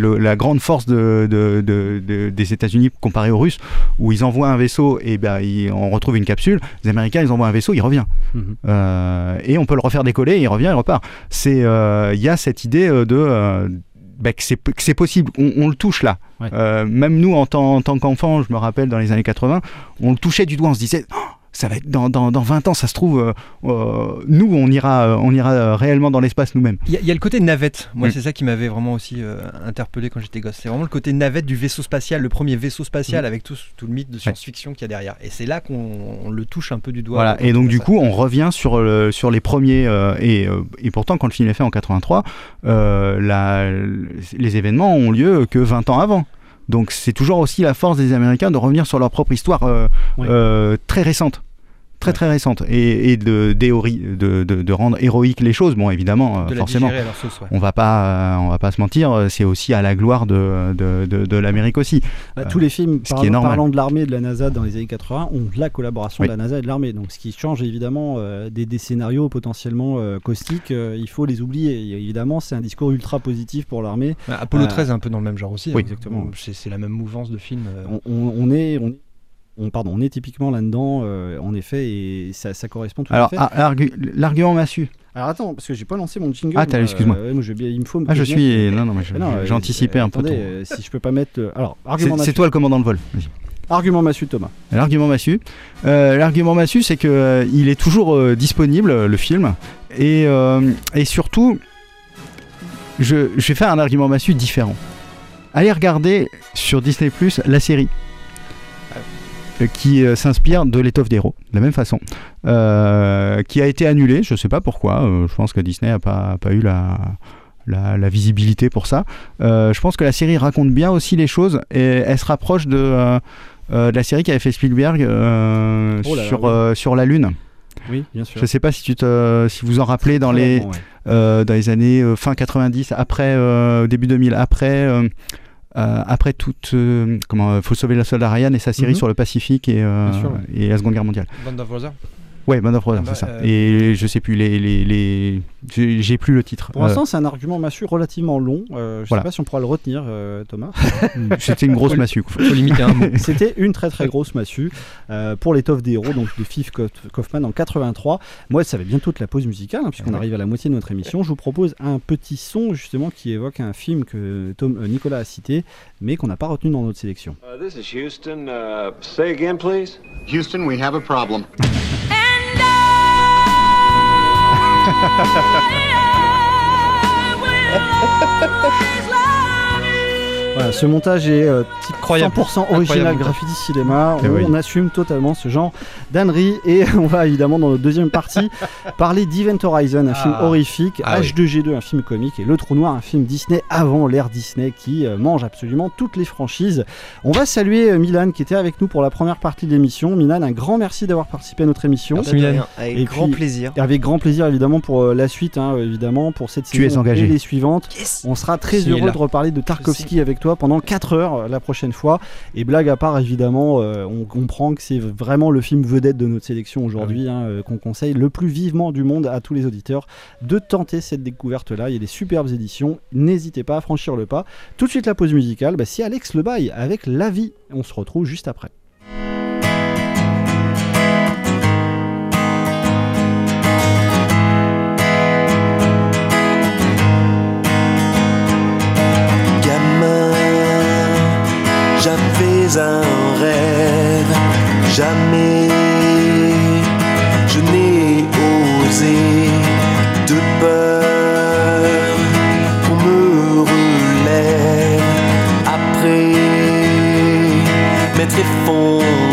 Speaker 7: la grande force de, de- de- de- des États-Unis comparé aux Russes, où ils envoient un vaisseau et ben, ils- on retrouve une capsule. Les Américains, ils envoient un vaisseau, il revient.
Speaker 1: Mhm.
Speaker 7: Euh, et on peut le refaire décoller, il revient, il repart. Euh, il y a cette idée euh, de bah, que c'est possible. On, on le touche là.
Speaker 1: Ouais.
Speaker 7: Euh, même nous, en tant, en tant qu'enfants, je me rappelle dans les années 80, on le touchait du doigt, on se disait. Oh, ça va être dans, dans, dans 20 ans, ça se trouve, euh, euh, nous, on ira, euh, on ira réellement dans l'espace nous-mêmes.
Speaker 8: Il y, a- il y a le côté navette. Moi,
Speaker 7: Mm.
Speaker 8: c'est ça qui m'avait vraiment aussi euh, interpellé quand j'étais gosse. C'est vraiment le côté navette du vaisseau spatial, le premier vaisseau spatial
Speaker 7: Mm.
Speaker 8: avec tout, tout le mythe de science-fiction qu'il y a derrière. Et c'est là qu'on on le touche un peu du doigt.
Speaker 7: Voilà, et
Speaker 8: on
Speaker 7: donc du
Speaker 8: ça.
Speaker 7: coup, on revient sur, le- sur les premiers, euh, et, et pourtant, quand le film est fait en 83, euh, la- les événements ont lieu que 20 ans avant. Donc c'est toujours aussi la force des Américains de revenir sur leur propre histoire euh, euh, très récente. Très très récente. Et, et de, d'éori- de, de, de rendre héroïques les choses. Bon, évidemment, euh, forcément.
Speaker 8: digérer à leur sauce, ouais.
Speaker 7: On va pas, euh, on va pas se mentir, euh, c'est aussi à la gloire de, de, de, de l'Amérique aussi.
Speaker 1: Bah,
Speaker 7: Euh,
Speaker 1: tous les films
Speaker 7: ce qui est
Speaker 1: parlant, de l'armée et de la NASA dans les années 80 ont de la collaboration
Speaker 7: Oui.
Speaker 1: de la NASA et de l'armée. Donc ce qui change évidemment euh, des, des scénarios potentiellement euh, caustiques, euh, il faut les oublier. Et évidemment, c'est un discours ultra positif pour l'armée.
Speaker 8: Bah, Apollo
Speaker 1: Euh,
Speaker 8: 13 est un peu dans le même genre aussi.
Speaker 1: Oui,
Speaker 8: hein.
Speaker 1: exactement.
Speaker 8: C'est c'est la même mouvance de film. euh.
Speaker 1: On, on- on est, on, on- pardon, on est typiquement là-dedans, euh, en effet, et ça, ça correspond tout
Speaker 7: Alors,
Speaker 1: à fait.
Speaker 7: ah, l'argu- l'argument massu.
Speaker 1: Alors attends, parce que j'ai pas lancé mon jingle.
Speaker 7: Ah, t'as- excuse-moi.
Speaker 1: euh, ouais, moi, je, il me faut.
Speaker 7: Ah, je suis- non, non, mais
Speaker 1: Ah
Speaker 7: j'ai
Speaker 1: euh,
Speaker 7: anticipé un peu
Speaker 1: attendez, euh, si je peux pas mettre. euh, alors,
Speaker 7: C'est
Speaker 1: argument
Speaker 7: c'est toi le commandant de vol.
Speaker 1: Argument massu, Thomas.
Speaker 7: L'argument massu, euh, l'argument massu, c'est que euh, il est toujours euh, disponible euh, le film et, euh, et surtout, je, je vais faire un argument massu différent. Allez regarder sur Disney Plus la série euh, qui euh, s'inspire de l'étoffe des héros, de la même façon, euh, qui a été annulée. Je sais pas pourquoi. euh, je pense que Disney a pas, eu la la, la visibilité pour ça. Euh, je pense que la série raconte bien aussi les choses et elle se rapproche de, euh, euh, de la série qu'avait fait Spielberg
Speaker 1: Oh là là,
Speaker 7: sur,
Speaker 1: oui.
Speaker 7: sur la Lune.
Speaker 1: Oui, bien sûr.
Speaker 7: Je sais pas si tu te, si vous en rappelez dans les,
Speaker 1: ouais.
Speaker 7: dans les années fin 90, après début 2000, après. Euh, après toute, euh, comment, euh, faut sauver la soldat Ryan et sa série
Speaker 1: Mhm.
Speaker 7: sur le Pacifique et, euh,
Speaker 1: Bien sûr, ouais.
Speaker 7: et la Seconde Guerre mondiale.
Speaker 8: Band of Brothers
Speaker 7: Ouais, Band of Brothers,
Speaker 8: Bah,
Speaker 7: c'est ça.
Speaker 8: euh,
Speaker 7: Et je sais plus les, les, les... j'ai plus le titre.
Speaker 1: Pour
Speaker 7: Euh,
Speaker 1: l'instant, c'est un argument massu relativement long. Euh, je
Speaker 7: Voilà.
Speaker 1: sais pas si on pourra le retenir, euh, Thomas.
Speaker 7: C'était une grosse massue.
Speaker 8: Faut limiter un mot.
Speaker 1: C'était une très très grosse massue euh, pour l'étoffe des héros, donc de Fif Kauf- Kaufman en 83. Moi, ça va bientôt être la pause musicale, hein, puisqu'on
Speaker 8: Ouais.
Speaker 1: arrive à la moitié de notre émission. Je vous propose un petit son justement qui évoque un film que Tom, euh, Nicolas a cité, mais qu'on n'a pas retenu dans notre sélection.
Speaker 5: Uh, this is Houston. Uh, say again, please.
Speaker 13: Houston, we have a problem.
Speaker 1: I will Voilà, ce montage est euh, type
Speaker 8: Incroyable.
Speaker 1: 100% original
Speaker 8: Incroyable.
Speaker 1: graffiti cinéma.
Speaker 7: Eh
Speaker 1: on,
Speaker 7: oui.
Speaker 1: on assume totalement ce genre d'ânerie et on va évidemment dans notre deuxième partie parler d'Event Horizon, un film
Speaker 8: Ah.
Speaker 1: horrifique,
Speaker 8: Ah oui.
Speaker 1: H2G2, un film comique et Le Trou Noir, un film Disney avant l'ère Disney qui euh, mange absolument toutes les franchises. On va saluer euh, Milan qui était avec nous pour la première partie de l'émission. Milan, un grand merci d'avoir participé à notre émission.
Speaker 8: Merci, Milan.
Speaker 9: Avec
Speaker 1: Et
Speaker 9: grand
Speaker 1: puis-
Speaker 9: plaisir.
Speaker 1: Et avec grand plaisir évidemment pour euh, la suite, hein, évidemment pour cette
Speaker 7: Tu es
Speaker 1: saison
Speaker 7: engagé.
Speaker 1: et les suivantes. On sera très heureux
Speaker 8: là.
Speaker 1: de reparler de Tarkovsky avec toi pendant 4 heures euh, la prochaine fois. Et blague à part, évidemment, euh, on comprend que c'est vraiment le film vedette de notre sélection aujourd'hui, hein, euh, qu'on conseille le plus vivement du monde à tous les auditeurs de tenter cette découverte-là. Il y a des superbes éditions, n'hésitez pas à franchir le pas. Tout de suite la pause musicale, bah, c'est Alex Le Bail avec La Vie. On se retrouve juste après.
Speaker 14: J'avais un rêve, jamais je n'ai osé de peur qu'on me relève après m'être effondré.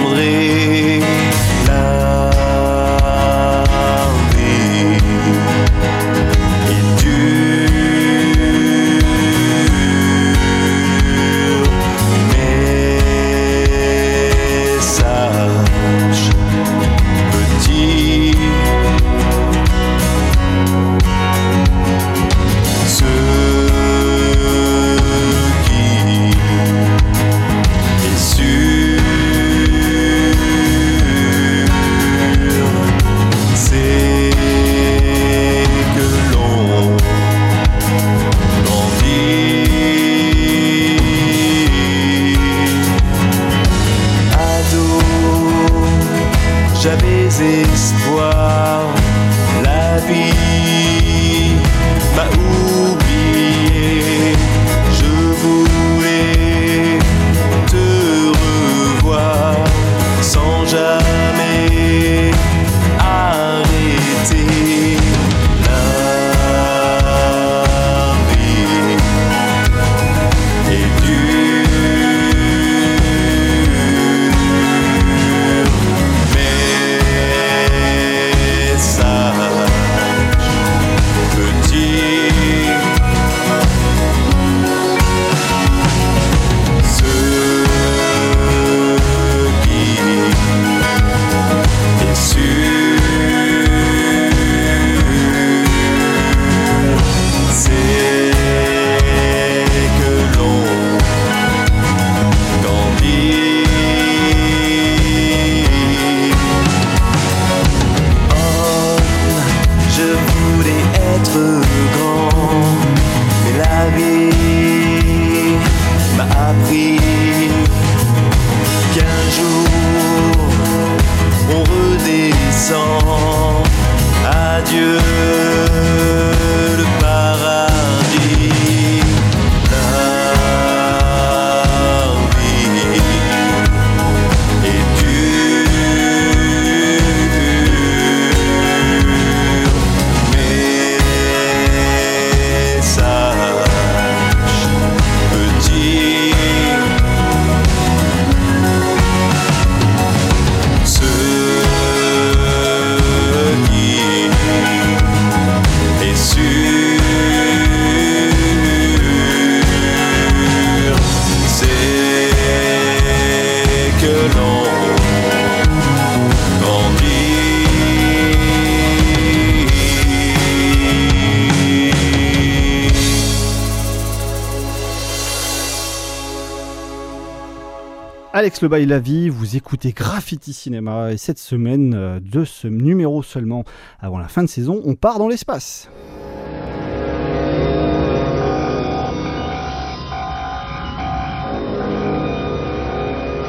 Speaker 1: Alex Le Bail la vie, vous écoutez Graffiti Cinéma et cette semaine, euh, de ce numéro seulement avant la fin de saison, on part dans l'espace.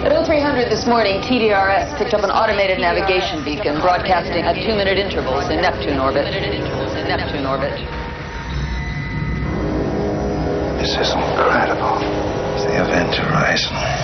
Speaker 13: At 0300 this morning, TDRS picked up an automated navigation beacon broadcasting at two-minute intervals in Neptune orbit. Neptune orbit.
Speaker 15: This is incredible. It's the Event Horizon.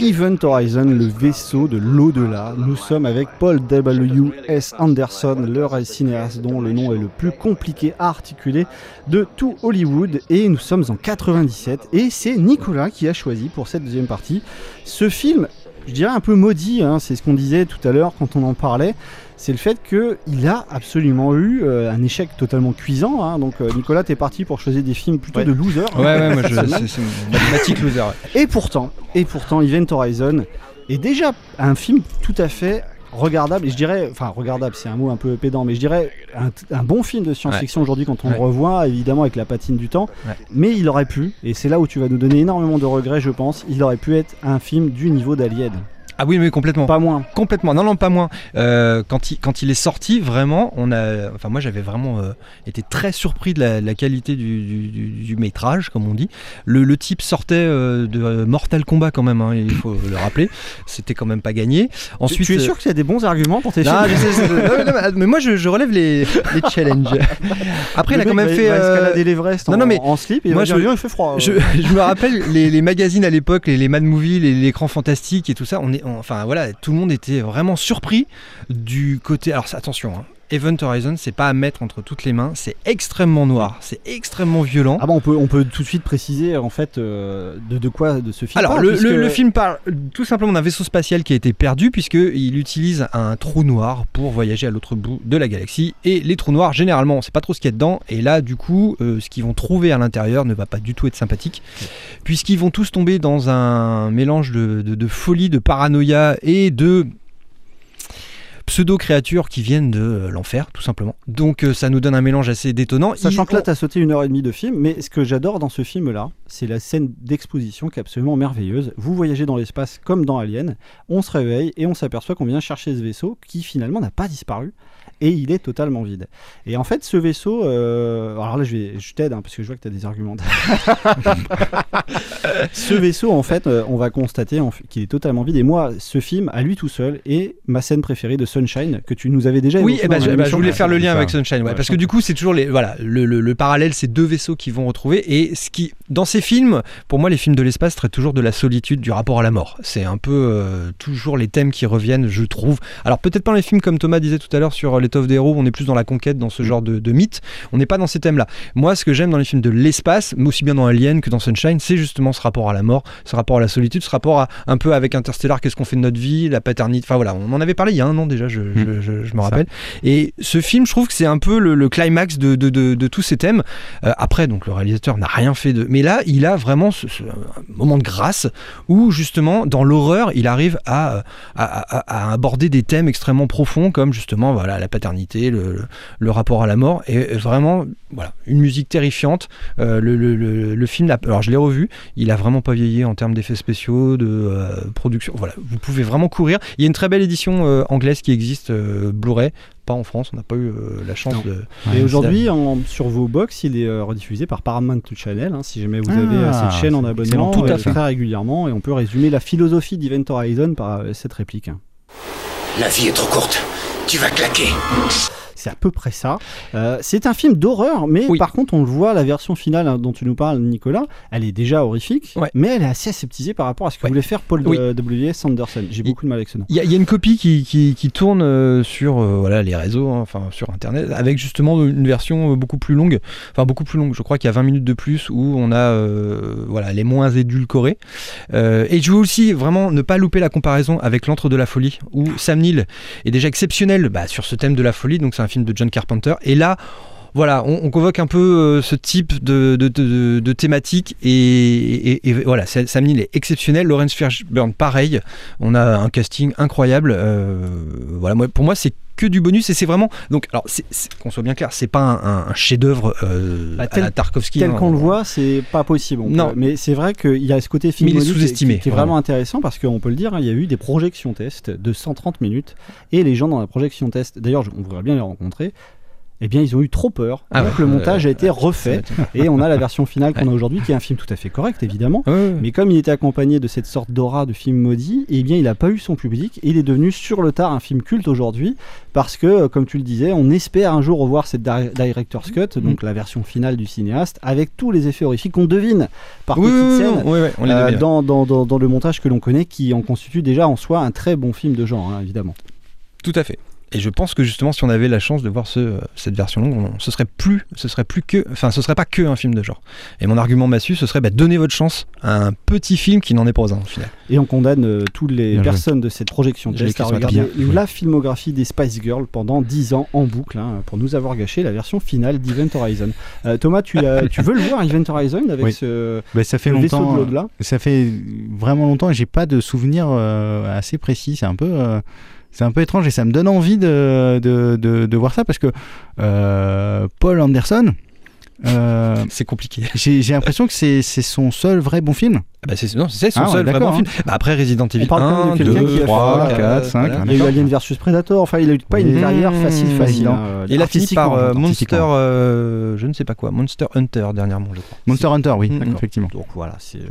Speaker 16: Event Horizon,
Speaker 1: le vaisseau de l'au-delà. Nous sommes avec Paul W.S. Anderson, le cinéaste dont le nom est le plus compliqué à articuler de tout Hollywood. Et nous sommes en 97. Et c'est Nicolas qui a choisi pour cette deuxième partie ce film, je dirais un peu maudit, hein, c'est ce qu'on disait tout à l'heure quand on en parlait. C'est le fait qu'il a absolument eu euh, un échec totalement cuisant. hein. Donc, euh, Nicolas, t'es parti pour choisir des films plutôt
Speaker 8: Ouais.
Speaker 1: de losers.
Speaker 8: Ouais, ouais, moi, c'est- mathématique loser.
Speaker 1: Et pourtant, et pourtant, Event Horizon est déjà un film tout à fait regardable. Et je dirais, enfin, regardable, c'est un mot un peu pédant, mais je dirais un, un bon film de science-fiction
Speaker 8: Ouais.
Speaker 1: aujourd'hui quand on
Speaker 8: Ouais.
Speaker 1: le revoit, évidemment avec la patine du temps.
Speaker 8: Ouais.
Speaker 1: Mais il aurait pu, et c'est là où tu vas nous donner énormément de regrets, je pense, il aurait pu être un film du niveau d'Alien.
Speaker 8: Ah oui, mais complètement.
Speaker 1: Pas moins.
Speaker 8: Complètement. Non, non, pas moins. Euh, quand, il, quand il est sorti, vraiment, on a. Enfin, moi, j'avais vraiment euh, été très surpris de la, la qualité du, du- métrage, comme on dit. Le, le type sortait euh, de Mortal Kombat quand même, hein, il faut le rappeler. C'était quand même pas gagné. Ensuite,
Speaker 1: tu es sûr qu'il y a des bons arguments pour tes
Speaker 8: non,
Speaker 1: films
Speaker 8: je sais, je. Non, mais- non, mais- mais moi je, je relève les, les challenges. Après,
Speaker 1: Le
Speaker 8: il a quand même
Speaker 1: va-
Speaker 8: fait.
Speaker 1: escalader l'Everest en- en slip et il va dire, il fait froid.
Speaker 8: Je, je me rappelle les, les magazines à l'époque, les, les Mad Movie, les- l'écran fantastique et tout ça. On est, enfin voilà, tout le monde était vraiment surpris du côté. Alors attention, hein, Event Horizon, c'est pas à mettre entre toutes les mains. C'est extrêmement noir, c'est extrêmement violent.
Speaker 1: Ah bon, on peut, on peut tout de suite préciser en fait euh, de, de quoi de ce film.
Speaker 8: Alors,
Speaker 1: parle,
Speaker 8: le,
Speaker 1: puisque-
Speaker 8: le- le film parle tout simplement d'un vaisseau spatial qui a été perdu, puisqu'il utilise un trou noir pour voyager à l'autre bout de la galaxie. Et les trous noirs, généralement, on sait pas trop ce qu'il y a dedans. Et là, du coup, euh, ce qu'ils vont trouver à l'intérieur ne va pas du tout être sympathique, puisqu'ils vont tous tomber dans un mélange de, de- de folie, de paranoïa et de pseudo-créatures qui viennent de euh, l'enfer, tout simplement. Donc, euh, ça nous donne un mélange assez détonnant.
Speaker 1: Sachant
Speaker 8: Ils
Speaker 1: que là, tu as sauté une heure et demie de film, mais ce que j'adore dans ce film-là, c'est la scène d'exposition qui est absolument merveilleuse. Vous voyagez dans l'espace comme dans Alien, on se réveille et on s'aperçoit qu'on vient chercher ce vaisseau qui finalement n'a pas disparu. Et il est totalement vide. Et en fait, ce vaisseau, euh, alors là, je, vais, je t'aide hein, parce que je vois que tu as des arguments. ce vaisseau, en fait, euh, on va constater qu'il est totalement vide. Et moi, ce film, à lui tout seul, est ma scène préférée de Sunshine que tu nous avais déjà
Speaker 8: Oui, eh ben, je, eh ben, je voulais faire le lien avec Sunshine, ouais,
Speaker 1: Ouais,
Speaker 8: parce que du coup, c'est toujours les, voilà, le, le- le parallèle, c'est deux vaisseaux qui vont retrouver. Et ce qui, dans ces films, pour moi, les films de l'espace traitent toujours de la solitude, du rapport à la mort. C'est un peu euh, toujours les thèmes qui reviennent, je trouve. Alors peut-être pas les films comme Thomas disait tout à l'heure sur l'étoffe des héros, on est plus dans la conquête, dans ce genre de, de mythe. On n'est pas dans ces thèmes-là. Moi, ce que j'aime dans les films de l'espace, mais aussi bien dans Alien que dans Sunshine, c'est justement ce rapport à la mort, ce rapport à la solitude, ce rapport à un peu avec Interstellar, qu'est-ce qu'on fait de notre vie, la paternité. Enfin voilà, on en avait parlé il y a un an déjà, je, je- je- je me rappelle. Et ce film, je trouve que c'est un peu le, le climax de, de- de- de tous ces thèmes. Euh, après, donc le réalisateur n'a rien fait de. Mais là, il a vraiment ce, moment de grâce où justement, dans l'horreur, il arrive à, à, à- à aborder des thèmes extrêmement profonds comme justement voilà la paternité, le, rapport à la mort. Et vraiment, voilà, une musique terrifiante. Euh, le, le- le- le film, alors je l'ai revu, il a vraiment pas vieilli en termes d'effets spéciaux, de euh, production. Voilà, vous pouvez vraiment courir. Il y a une très belle édition euh, anglaise qui existe, euh, Blu-ray. Pas en France, on n'a pas eu euh, la chance
Speaker 1: Non.
Speaker 8: de.
Speaker 1: Et aujourd'hui, sur vos box, il est euh, rediffusé par Paramount Channel. hein, si jamais vous avez
Speaker 7: Ah,
Speaker 1: cette chaîne en abonnement,
Speaker 7: tout à fait.
Speaker 1: très régulièrement, et on peut résumer la philosophie d'Event Horizon par euh, cette réplique.
Speaker 12: La vie est trop courte. Tu vas claquer.
Speaker 1: C'est à peu près ça. Euh, c'est un film d'horreur, mais par contre, on le voit, la version finale hein, dont tu nous parles, Nicolas, elle est déjà horrifique, mais elle est assez aseptisée par rapport à ce que voulait faire Paul
Speaker 8: Oui.
Speaker 1: euh, W. Sanderson. J'ai beaucoup de mal avec ce nom.
Speaker 8: Il y, a- il y a une copie qui, qui- qui tourne euh, sur euh, voilà, les réseaux, hein, enfin sur internet, avec justement une version beaucoup plus longue. Enfin, beaucoup plus longue. Je crois qu'il y a 20 minutes de plus où on a voilà, les moins édulcorés. Et je veux aussi vraiment ne pas louper la comparaison avec L'Antre de la Folie, où Sam Neill est déjà exceptionnel bah, sur ce thème de la folie. Donc, c'est un film de John Carpenter. Et là, voilà, on, on convoque un peu euh, ce type de, de, de- de thématique et, et- et voilà, Sa- Sam Neill est exceptionnel, Lawrence Fishburne pareil, on a un casting incroyable, euh, voilà, moi, pour moi c'est que du bonus et c'est vraiment donc alors qu'on soit bien clair c'est pas un, un chef-d'œuvre euh,
Speaker 1: Bah,
Speaker 8: à
Speaker 1: tel-
Speaker 8: la Tarkovsky
Speaker 1: Tel
Speaker 8: hein.
Speaker 1: qu'on le voit, c'est pas possible. on
Speaker 8: Non.
Speaker 1: peut- mais c'est vrai qu'il y a ce côté film
Speaker 8: il sous-estimé,
Speaker 1: qui, qui est
Speaker 8: vraiment.
Speaker 1: intéressant parce qu'on peut le dire, hein, il y a eu des projections tests de 130 minutes et les gens dans la projection test, d'ailleurs, on voudrait bien les rencontrer. Eh bien, ils ont eu trop peur.
Speaker 8: Ah
Speaker 1: donc
Speaker 8: ouais.
Speaker 1: le montage a
Speaker 8: Euh,
Speaker 1: été refait et on a la version finale qu'on a aujourd'hui, qui est un film tout à fait correct, évidemment. Mais comme il était accompagné de cette sorte d'aura de film maudit, eh bien, il n'a pas eu son public et il est devenu sur le tard un film culte aujourd'hui parce que, euh, comme tu le disais, on espère un jour revoir cette di- director's cut,
Speaker 8: Mm.
Speaker 1: donc la version finale du cinéaste, avec tous les effets horrifiques qu'on devine par
Speaker 8: Oui,
Speaker 1: petites scènes
Speaker 8: oui, oui, on les
Speaker 1: euh,
Speaker 8: devine.
Speaker 1: dans, dans, dans, dans le montage que l'on connaît, qui en constitue déjà en soi un très bon film de genre, hein, évidemment.
Speaker 8: Tout à fait. Et je pense que justement, si on avait la chance de voir ce, euh, cette version longue, on- ce serait plus, ce serait plus que, enfin, ce serait pas que un film de genre. Et mon argument massu, ce serait bah, donnez votre chance à un petit film qui n'en est pas un au final.
Speaker 1: Et on condamne euh, toutes les
Speaker 8: Bien joué.
Speaker 1: personnes de cette projection regarder
Speaker 8: Bien joué.
Speaker 1: la filmographie des Spice Girls pendant 10 ans en boucle hein, pour nous avoir gâché la version finale d'Event Horizon. Euh, Thomas, tu, veux le voir Event Horizon avec
Speaker 7: Oui.
Speaker 1: ce
Speaker 7: Bah, ça fait
Speaker 1: le vaisseau
Speaker 7: longtemps.
Speaker 1: de l'au-delà
Speaker 7: Ça fait vraiment longtemps et j'ai pas de souvenir euh, assez précis. C'est un peu. C'est un peu étrange et ça me donne envie de, de, de, de voir ça parce que euh, Paul Anderson. Euh,
Speaker 8: c'est compliqué.
Speaker 7: J'ai l'impression que c'est son seul vrai bon film.
Speaker 8: bah c'est non, c'est son
Speaker 7: Ah
Speaker 8: seul vraiment
Speaker 7: hein.
Speaker 8: film. Bah, après Resident Evil
Speaker 1: On parle quand même
Speaker 8: 1,
Speaker 1: de quelqu'un
Speaker 8: 2,
Speaker 1: qui a
Speaker 8: 3,
Speaker 1: fait, euh,
Speaker 8: 4, 5.
Speaker 1: voilà. Il y a eu Alien versus Predator, enfin il a eu pas une
Speaker 8: Mmh,
Speaker 1: carrière facile,
Speaker 8: mmh,
Speaker 1: facile. hein,
Speaker 8: Il a fini par euh, Monster, euh, je ne sais pas quoi, Monster Hunter dernièrement, je crois.
Speaker 7: Monster Hunter, oui,
Speaker 8: Mm, mm.
Speaker 7: effectivement.
Speaker 1: Donc voilà, c'est. euh,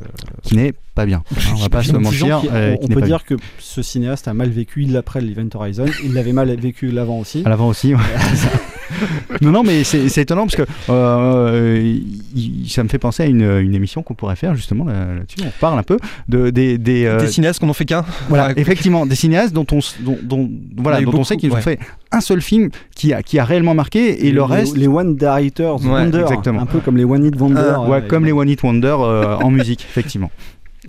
Speaker 7: Qui n'est pas bien. hein, on va pas se mentir. euh,
Speaker 1: on peut dire que ce cinéaste a mal vécu l'après l'Event Horizon. Il l'avait mal vécu l'avant aussi.
Speaker 7: À l'avant aussi, ouais. non, non, mais c'est étonnant parce que euh, il- ça me fait penser à une, une émission qu'on pourrait faire justement là- là-dessus. On parle un peu de, des, des, euh,
Speaker 8: Des cinéastes qu'on en fait qu'un.
Speaker 7: Voilà, effectivement, des cinéastes dont on, dont, dont- voilà, dont on sait qu'ils ont fait un seul film qui a, qui a réellement marqué et le reste.
Speaker 1: Les One Directors
Speaker 7: Ouais,
Speaker 1: Wonder.
Speaker 7: exactement.
Speaker 1: Un peu comme les One Hit Wonder.
Speaker 7: Euh, ouais,
Speaker 1: euh,
Speaker 7: comme les One Hit Wonder euh, en musique, effectivement.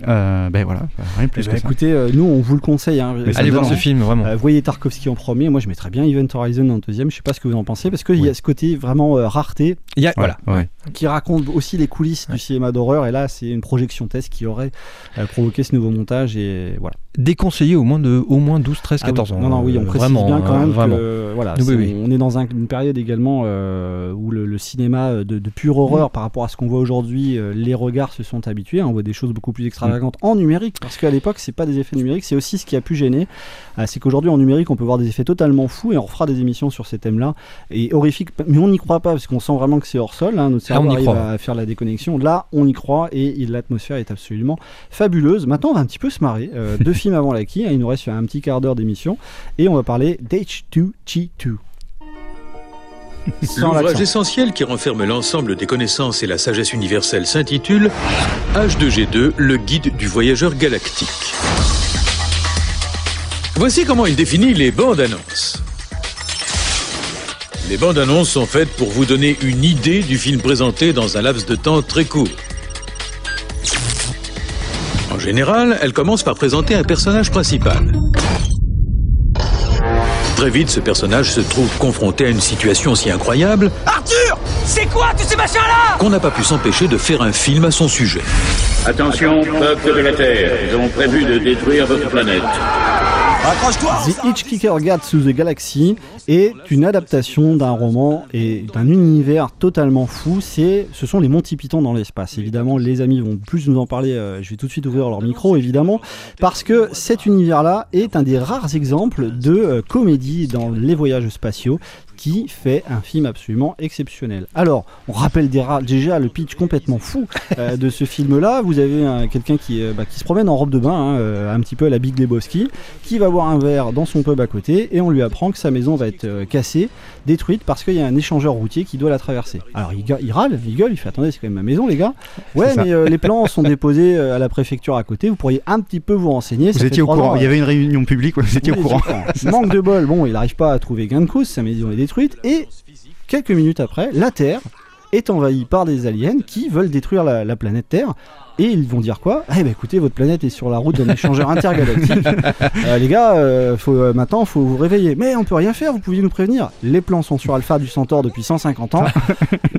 Speaker 7: Euh, ben voilà, rien de plus
Speaker 1: Eh ben,
Speaker 7: que
Speaker 1: écoutez, euh, nous on vous le conseille. hein,
Speaker 8: Allez voir
Speaker 7: donne
Speaker 8: ce film, vraiment.
Speaker 1: Euh, voyez Tarkovsky en premier. Moi, je mettrais bien Event Horizon en deuxième. Je sais pas ce que vous en pensez parce qu'il y a ce côté vraiment euh, rareté
Speaker 8: Il y a,
Speaker 7: Ouais,
Speaker 8: voilà.
Speaker 7: ouais.
Speaker 1: qui raconte aussi les coulisses du cinéma d'horreur. Et là, c'est une projection test qui aurait euh, provoqué ce nouveau montage. Et voilà.
Speaker 8: Déconseillé au moins de au moins 12, 13,
Speaker 1: Ah oui.
Speaker 8: 14 ans.
Speaker 1: Non, non, oui, on précise
Speaker 8: vraiment,
Speaker 1: bien quand même
Speaker 8: vraiment.
Speaker 1: que voilà,
Speaker 8: Oui, oui.
Speaker 1: on est dans un- une période également euh, où le, le cinéma de, de pure horreur par rapport à ce qu'on voit aujourd'hui, euh, les regards se sont habitués. hein. on voit des choses beaucoup plus extravagantes extravagantes en numérique, parce qu'à l'époque, c'est pas des effets numériques, c'est aussi ce qui a pu gêner. Euh, c'est qu'aujourd'hui, en numérique, on peut voir des effets totalement fous et on refera des émissions sur ces thèmes-là. Et horrifique, mais on n'y croit pas, parce qu'on sent vraiment que c'est hors sol. hein, notre
Speaker 8: Là, on
Speaker 1: cerveau
Speaker 8: y
Speaker 1: arrive
Speaker 8: croit.
Speaker 1: à faire la déconnexion. Là, on y croit et l'atmosphère est absolument fabuleuse. Maintenant, on va un petit peu se marrer. Euh, deux films avant l'acquis, hein, il nous reste un petit quart d'heure d'émission et on va parler d'H2G2.
Speaker 17: L'ouvrage essentiel qui renferme l'ensemble des connaissances et la sagesse universelle s'intitule H2G2, le guide du voyageur galactique. Voici comment il définit les bandes annonces. Les bandes annonces sont faites pour vous donner une idée du film présenté dans un laps de temps très court. En général, elles commencent par présenter un personnage principal. Très vite, ce personnage se trouve confronté à une situation si incroyable
Speaker 18: Arthur C'est quoi tous ces machins-là?
Speaker 17: qu'on n'a pas pu s'empêcher de faire un film à son sujet.
Speaker 19: Attention, peuple de la Terre, ils ont prévu de détruire votre planète.
Speaker 1: The Hitchhiker Guide to the Galaxy est une adaptation d'un roman et d'un univers totalement fou. C'est, ce sont les Monty Python dans l'espace. Évidemment, les amis vont plus nous en parler. euh, je vais tout de suite ouvrir leur micro, évidemment, parce que cet univers-là est un des rares exemples de euh, comédie dans les voyages spatiaux qui fait un film absolument exceptionnel. Alors, on rappelle déjà le pitch complètement fou euh, de ce film-là. Vous avez un- quelqu'un qui, euh, bah, qui se promène en robe de bain, hein, euh, un petit peu à la Big Lebowski, qui va boire un verre dans son pub à côté et on lui apprend que sa maison va être cassée, détruite parce qu'il y a un échangeur routier qui doit la traverser. Alors il, râle, il gueule, il fait attendez, c'est quand même ma maison les gars. Ouais, mais les plans sont déposés à la préfecture à côté. Vous pourriez un petit peu vous renseigner.
Speaker 7: Vous étiez au courant.
Speaker 1: ans,
Speaker 7: Il y avait une réunion publique, vous étiez au courant.
Speaker 1: Manque de bol, bon, il n'arrive pas à trouver gain de cause, sa maison est et quelques minutes après, la Terre est envahie par des aliens qui veulent détruire la planète Terre. Et ils vont dire quoi? Eh ben écoutez, votre planète est sur la route d'un échangeur intergalactique. Euh, les gars, euh, faut, euh, maintenant, faut vous réveiller. Mais on peut rien faire, vous pouviez nous prévenir. Les plans sont sur Alpha du Centaure depuis 150 ans.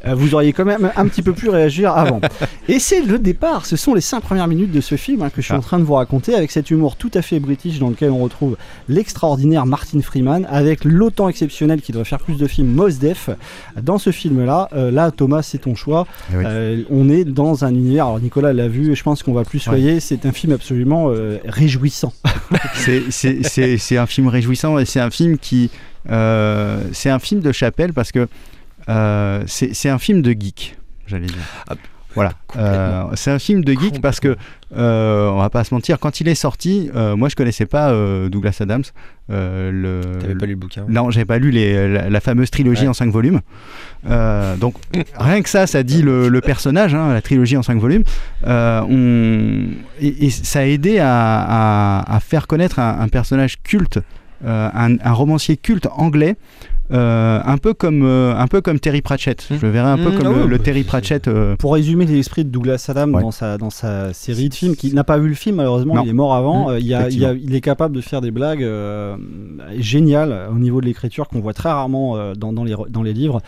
Speaker 1: Euh, vous auriez quand même un petit peu pu réagir avant. Et c'est le départ, ce sont les cinq premières minutes de ce film hein, que je suis en train de vous raconter avec cet humour tout à fait british dans lequel on retrouve l'extraordinaire Martin Freeman avec l'autant exceptionnel qui doit faire plus de films Mos Def. Dans ce film-là, là Thomas, c'est ton choix.
Speaker 7: Eh oui.
Speaker 1: On est dans un univers, alors Nicolas l'a vu et je pense qu'on va plus soyer, c'est un film absolument euh, réjouissant.
Speaker 7: C'est- c'est c'est- c'est un film réjouissant et c'est un film qui. euh, c'est un film de chapelle parce que euh, c'est c'est un film de geek, j'allais dire.
Speaker 1: Ah,
Speaker 7: voilà. Euh, c'est un film de geek parce que, euh, on va pas se mentir, quand il est sorti, euh, moi je connaissais pas Douglas Adams. Le...
Speaker 8: T'avais pas lu le bouquin
Speaker 7: Non, j'avais pas lu les- la, la fameuse trilogie
Speaker 8: Ouais.
Speaker 7: en 5 volumes. Donc rien que ça, ça dit le, le personnage, hein, la trilogie en 5 volumes. On... et, et ça a aidé à, à- à faire connaître un, un personnage culte, un, un romancier culte anglais. Euh, un peu comme euh, un peu comme Terry Pratchett. Je le verrais un peu
Speaker 1: Mmh,
Speaker 7: comme
Speaker 1: ah
Speaker 7: le,
Speaker 1: bah,
Speaker 7: Terry Pratchett. euh,
Speaker 1: Pour résumer l'esprit de Douglas Adam dans, sa, dans sa série de films, qui n'a pas vu le film malheureusement,
Speaker 7: Non.
Speaker 1: il est mort avant,
Speaker 7: Mmh,
Speaker 1: euh, il, y a- il y a- il est capable de faire des blagues euh, géniales au niveau de l'écriture qu'on voit très rarement euh, dans, dans les, dans les livres.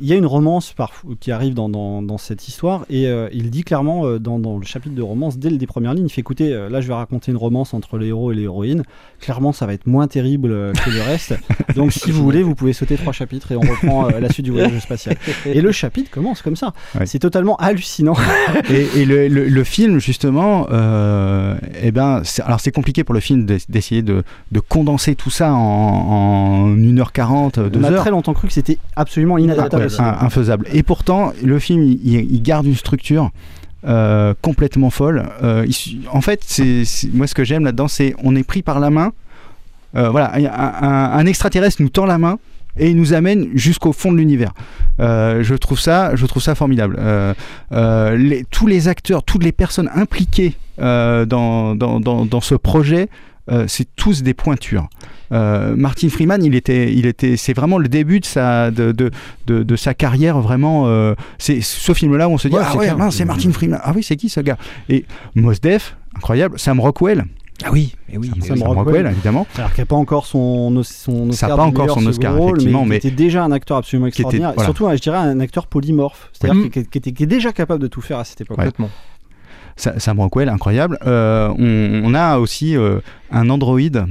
Speaker 1: Il y a une romance qui arrive dans, dans, dans cette histoire et euh, il dit clairement euh, dans, dans le chapitre de romance, dès les premières lignes, il fait écoutez, euh, là je vais raconter une romance entre les héros et les héroïnes. Clairement, ça va être moins terrible que le reste. Donc si vous voulez, vous pouvez sauter trois chapitres et on reprend la suite du voyage spatial. Et le chapitre commence comme ça.
Speaker 7: Ouais.
Speaker 1: C'est totalement hallucinant.
Speaker 7: et, et le, le- le film justement eh ben alors c'est compliqué pour le film d'ess- d'essayer de, de condenser tout ça en, en 1h40 2
Speaker 1: On a
Speaker 7: heures
Speaker 1: très longtemps cru que c'était absolument inadaptable.
Speaker 7: Infaisable et pourtant le film il, garde une structure euh, complètement folle Euh, en fait c'est moi ce que j'aime là-dedans c'est on est pris par la main Euh, voilà un, extraterrestre nous tend la main et il nous amène jusqu'au fond de l'univers. Je trouve ça, je trouve ça formidable. Tous les acteurs, toutes les personnes impliquées dans, dans, dans, ce projet, c'est tous des pointures. Euh, Martin Freeman, il était, il était, c'est vraiment le début de sa, de, de, de, de sa carrière vraiment. euh, c'est ce film-là où on se dit
Speaker 8: Ouais,
Speaker 7: ah
Speaker 8: c'est
Speaker 7: ouais, c'est Martin Freeman. Ah oui, c'est qui ce gars? Et Mos Def, incroyable. Sam Rockwell.
Speaker 8: Ah oui, mais oui.
Speaker 1: Sam
Speaker 7: Sam
Speaker 1: Rockwell,
Speaker 7: Rockwell, évidemment.
Speaker 1: Alors qu'il n'a pas encore son, son
Speaker 7: Ça
Speaker 1: Oscar.
Speaker 7: pas
Speaker 1: du
Speaker 7: encore son Oscar,
Speaker 1: rôle,
Speaker 7: effectivement,
Speaker 1: mais,
Speaker 7: mais-
Speaker 1: qui était déjà un acteur absolument
Speaker 7: était-
Speaker 1: extraordinaire. Et
Speaker 7: voilà.
Speaker 1: surtout, je dirais, un acteur polymorphe. C'est-à-dire
Speaker 7: Ouais.
Speaker 1: qui, qui était, qui déjà capable de tout faire à cette époque.
Speaker 7: Ouais. Sam Rockwell, incroyable. Euh, on, on a aussi euh, un androïde,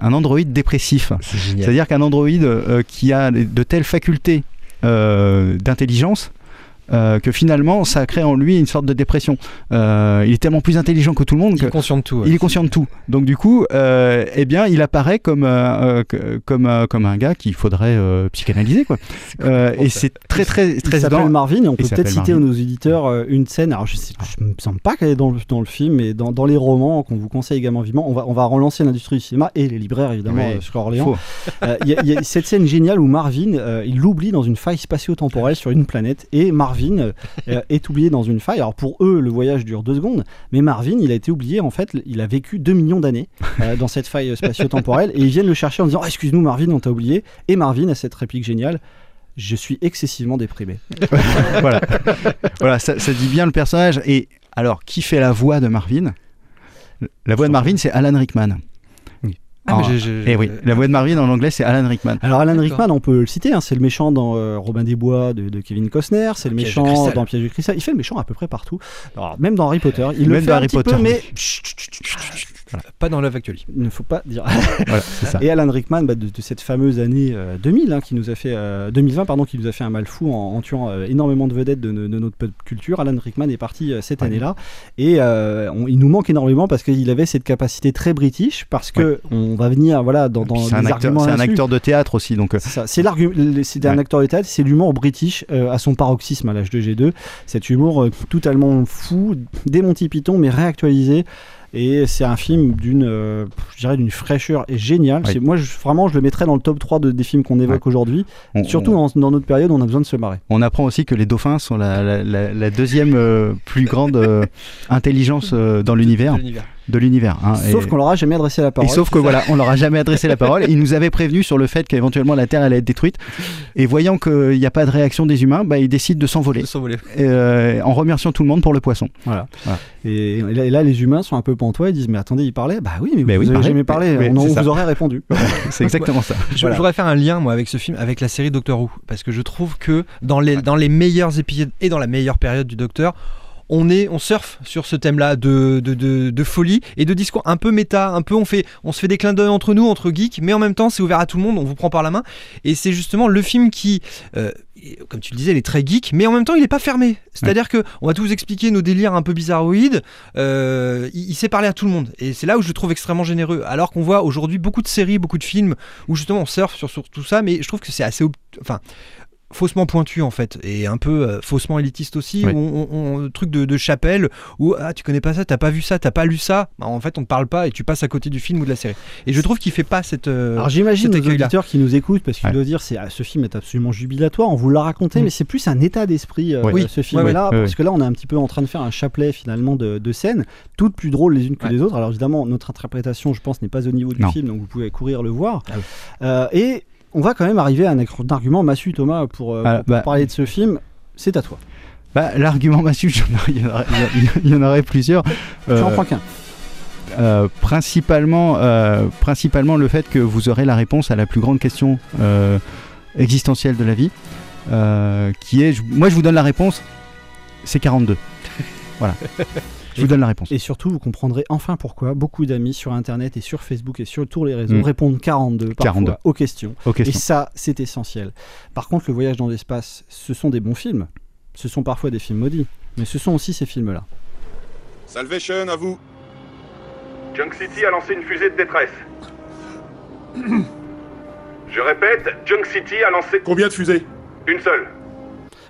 Speaker 7: un androïde dépressif. C'est-à-dire qu'un androïde euh, qui a de telles facultés d'intelligence euh, que finalement ça crée en lui une sorte de dépression. Euh, il est tellement plus intelligent que tout le monde.
Speaker 8: Il est conscient de tout. ouais.
Speaker 7: Il est conscient de tout. Donc du coup, euh, eh bien, il apparaît comme comme comme un gars qu'il faudrait psychanalyser quoi. Et c'est très très
Speaker 1: Il
Speaker 7: très
Speaker 1: s'appelle
Speaker 7: dans-
Speaker 1: Marvin et on
Speaker 7: il
Speaker 1: peut peut-être citer à nos auditeurs une scène. Alors je sais, je me semble pas qu'elle est dans le, dans le film, mais dans, dans les romans qu'on vous conseille également vivement, on va, on va relancer l'industrie du cinéma et les libraires évidemment
Speaker 7: Oui,
Speaker 1: sur Orléans. Il y, a- il y a cette scène géniale où Marvin, il l'oublie dans une faille spatio-temporelle sur une planète et Marvin euh, est oublié dans une faille. Alors pour eux, le voyage dure deux secondes, mais Marvin, il a été oublié en fait. Il a vécu 2 millions d'années euh, dans cette faille spatio-temporelle et ils viennent le chercher en disant Ah, excuse-nous Marvin, on t'a oublié. Et Marvin a cette réplique géniale. Je suis excessivement déprimé.
Speaker 7: voilà, voilà, ça, ça dit bien le personnage. Et alors, qui fait la voix de Marvin? La voix de Marvin, c'est Alan Rickman.
Speaker 8: Ah, j'ai-
Speaker 7: eh oui, la voix de Marvin en anglais, c'est Alan Rickman.
Speaker 1: Alors Alan Rickman, on peut le citer, hein, c'est le méchant dans euh, Robin des Bois de, de Kevin Costner, c'est le
Speaker 8: Piège
Speaker 1: méchant dans Piège de cristal. Il fait le méchant à peu près partout. Alors, même dans Harry Potter, il le fait
Speaker 7: dans
Speaker 1: un
Speaker 7: Harry
Speaker 1: petit
Speaker 7: Potter,
Speaker 1: peu, mais
Speaker 8: Pas dans Love Actually.
Speaker 1: il ne faut pas dire.
Speaker 7: Voilà, c'est ça.
Speaker 1: Et Alan Rickman, bah, de, de cette fameuse année euh, 2000, hein, qui nous a fait euh, 2020, pardon, qui nous a fait un mal fou en, en tuant euh, énormément de vedettes de, de notre pop culture. Alan Rickman est parti euh, cette année-là, et euh, on- il nous manque énormément parce qu'il avait cette capacité très british, parce que on va venir, voilà, dans, dans
Speaker 7: un,
Speaker 1: des
Speaker 7: acteur,
Speaker 1: arguments
Speaker 7: c'est un acteur de théâtre aussi, donc euh,
Speaker 1: C'est c'est un
Speaker 7: Ouais.
Speaker 1: acteur de théâtre, c'est l'humour british euh, à son paroxysme à l'âge de G2. Cet humour euh, totalement fou, des Monty Python, mais réactualisé. Et c'est un film d'une, euh, je dirais, d'une fraîcheur et géniale.
Speaker 7: Oui.
Speaker 1: Moi, je- vraiment, je le mettrais dans le top 3 de- des films qu'on évoque aujourd'hui. Surtout
Speaker 7: on-
Speaker 1: dans, dans notre période, on a besoin de se marrer.
Speaker 7: on apprend aussi que les dauphins sont la, la- la- la deuxième euh, plus grande euh, intelligence euh, dans l'univers.
Speaker 8: De l'univers.
Speaker 7: Hein.
Speaker 1: Sauf
Speaker 7: Et-
Speaker 1: qu'on leur a jamais adressé la
Speaker 7: Et
Speaker 1: parole.
Speaker 7: sauf que voilà, on leur a jamais adressé la parole. Ils nous avaient prévenu sur le fait qu'éventuellement la Terre allait être détruite. Et voyant qu'il n'y a pas de réaction des humains, bah, ils décident de s'envoler.
Speaker 8: De s'envoler.
Speaker 7: Et, euh, en remerciant tout le monde pour le poisson.
Speaker 1: Voilà.
Speaker 7: Voilà.
Speaker 1: Et, là, et là, les humains sont un peu pantois. Ils disent Mais attendez, il parlait Bah oui, mais,
Speaker 7: Mais
Speaker 1: vous
Speaker 7: oui,
Speaker 1: avez
Speaker 7: pareil.
Speaker 1: jamais parlé.
Speaker 7: Oui,
Speaker 1: on vous aurait répondu.
Speaker 7: C'est exactement ça.
Speaker 8: Je,
Speaker 1: Voilà.
Speaker 8: je voudrais faire un lien moi avec ce film, avec la série Doctor Who, parce que je trouve que dans les, dans les meilleurs épisodes et dans la meilleure période du Docteur, on est, on surfe sur ce thème-là de, de, de, de folie et de discours un peu méta, un peu on fait, on se fait des clins d'œil entre nous, entre geeks, mais en même temps c'est ouvert à tout le monde, on vous prend par la main et c'est justement le film qui, euh, comme tu le disais, il est très geek, mais en même temps il n'est pas fermé. C'est-à-dire que on va tout vous expliquer nos délires un peu bizarroïdes. euh, il, il sait parler à tout le monde et c'est là où je le trouve extrêmement généreux. Alors qu'on voit aujourd'hui beaucoup de séries, beaucoup de films où justement on surfe sur, sur tout ça, mais je trouve que c'est assez, enfin faussement pointu en fait et un peu euh, faussement élitiste aussi
Speaker 7: Oui.
Speaker 8: où on, on- on- truc de, de chapelle où ah tu connais pas ça t'as pas vu ça t'as pas lu ça Bah, en fait on te parle pas et tu passes à côté du film ou de la série et je trouve qu'il fait pas cette euh,
Speaker 1: Alors j'imagine
Speaker 8: accueil-là.
Speaker 1: auditeurs qui nous écoutent parce qu'ils
Speaker 8: Ouais.
Speaker 1: doivent dire c'est ah, ce film est absolument jubilatoire. On vous l'a raconté, mais c'est plus un état d'esprit euh,
Speaker 8: Oui.
Speaker 1: ce
Speaker 8: Ouais, ouais, ouais,
Speaker 1: parce que là on est un petit peu en train de faire un chapelet finalement de, de scènes, toutes plus drôles les unes que les autres. Alors évidemment notre interprétation, je pense, n'est pas au niveau du
Speaker 7: Non.
Speaker 1: film, donc vous pouvez courir le voir. Euh, et on va quand même arriver à un argument massu Thomas pour, euh,
Speaker 7: Ah,
Speaker 1: pour-
Speaker 7: bah.
Speaker 1: parler de ce film. C'est à toi.
Speaker 7: Bah, L'argument massu, il y en aurait- y en plusieurs.
Speaker 1: Tu en prends qu'un.
Speaker 7: Euh, principalement, euh, principalement le fait que vous aurez la réponse à la plus grande question euh, existentielle de la vie, euh, qui est, je- moi je vous donne la réponse, c'est 42. voilà. Je vous donne la réponse.
Speaker 1: Et surtout, vous comprendrez enfin pourquoi beaucoup d'amis sur Internet et sur Facebook et sur tous les réseaux
Speaker 7: Mm.
Speaker 1: répondent 42, parfois
Speaker 7: 42.
Speaker 1: aux questions.
Speaker 7: Aux questions.
Speaker 1: Et ça, c'est essentiel. Par contre, le voyage dans l'espace, ce sont des bons films. Ce sont parfois des films maudits. Mais ce sont aussi ces films-là.
Speaker 5: Salvation, à vous. Junk City a lancé une fusée de détresse. Je répète, Junk City a lancé... Combien de fusées? Une seule.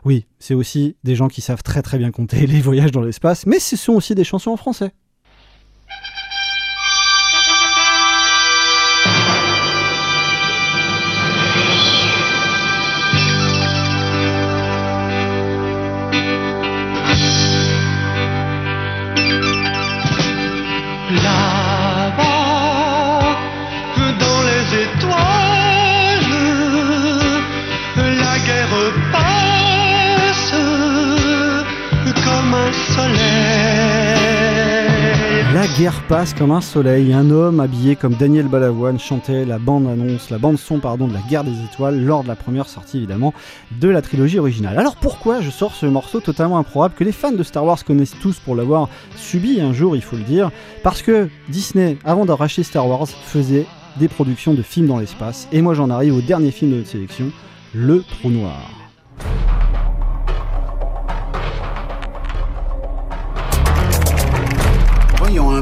Speaker 1: Oui, c'est aussi des gens qui savent très très bien compter les voyages dans l'espace, mais ce sont aussi des chansons en français.
Speaker 14: La guerre passe comme un soleil.
Speaker 1: Un homme habillé comme Daniel Balavoine chantait la bande-annonce, la bande-son pardon de la guerre des étoiles lors de la première sortie évidemment de la trilogie originale. Alors pourquoi je sors ce morceau totalement improbable que les fans de Star Wars connaissent tous pour l'avoir subi un jour, il faut le dire? Parce que Disney, avant de racheter Star Wars, faisait des productions de films dans l'espace. Et moi j'en arrive au dernier film de notre sélection, Le Trou Noir.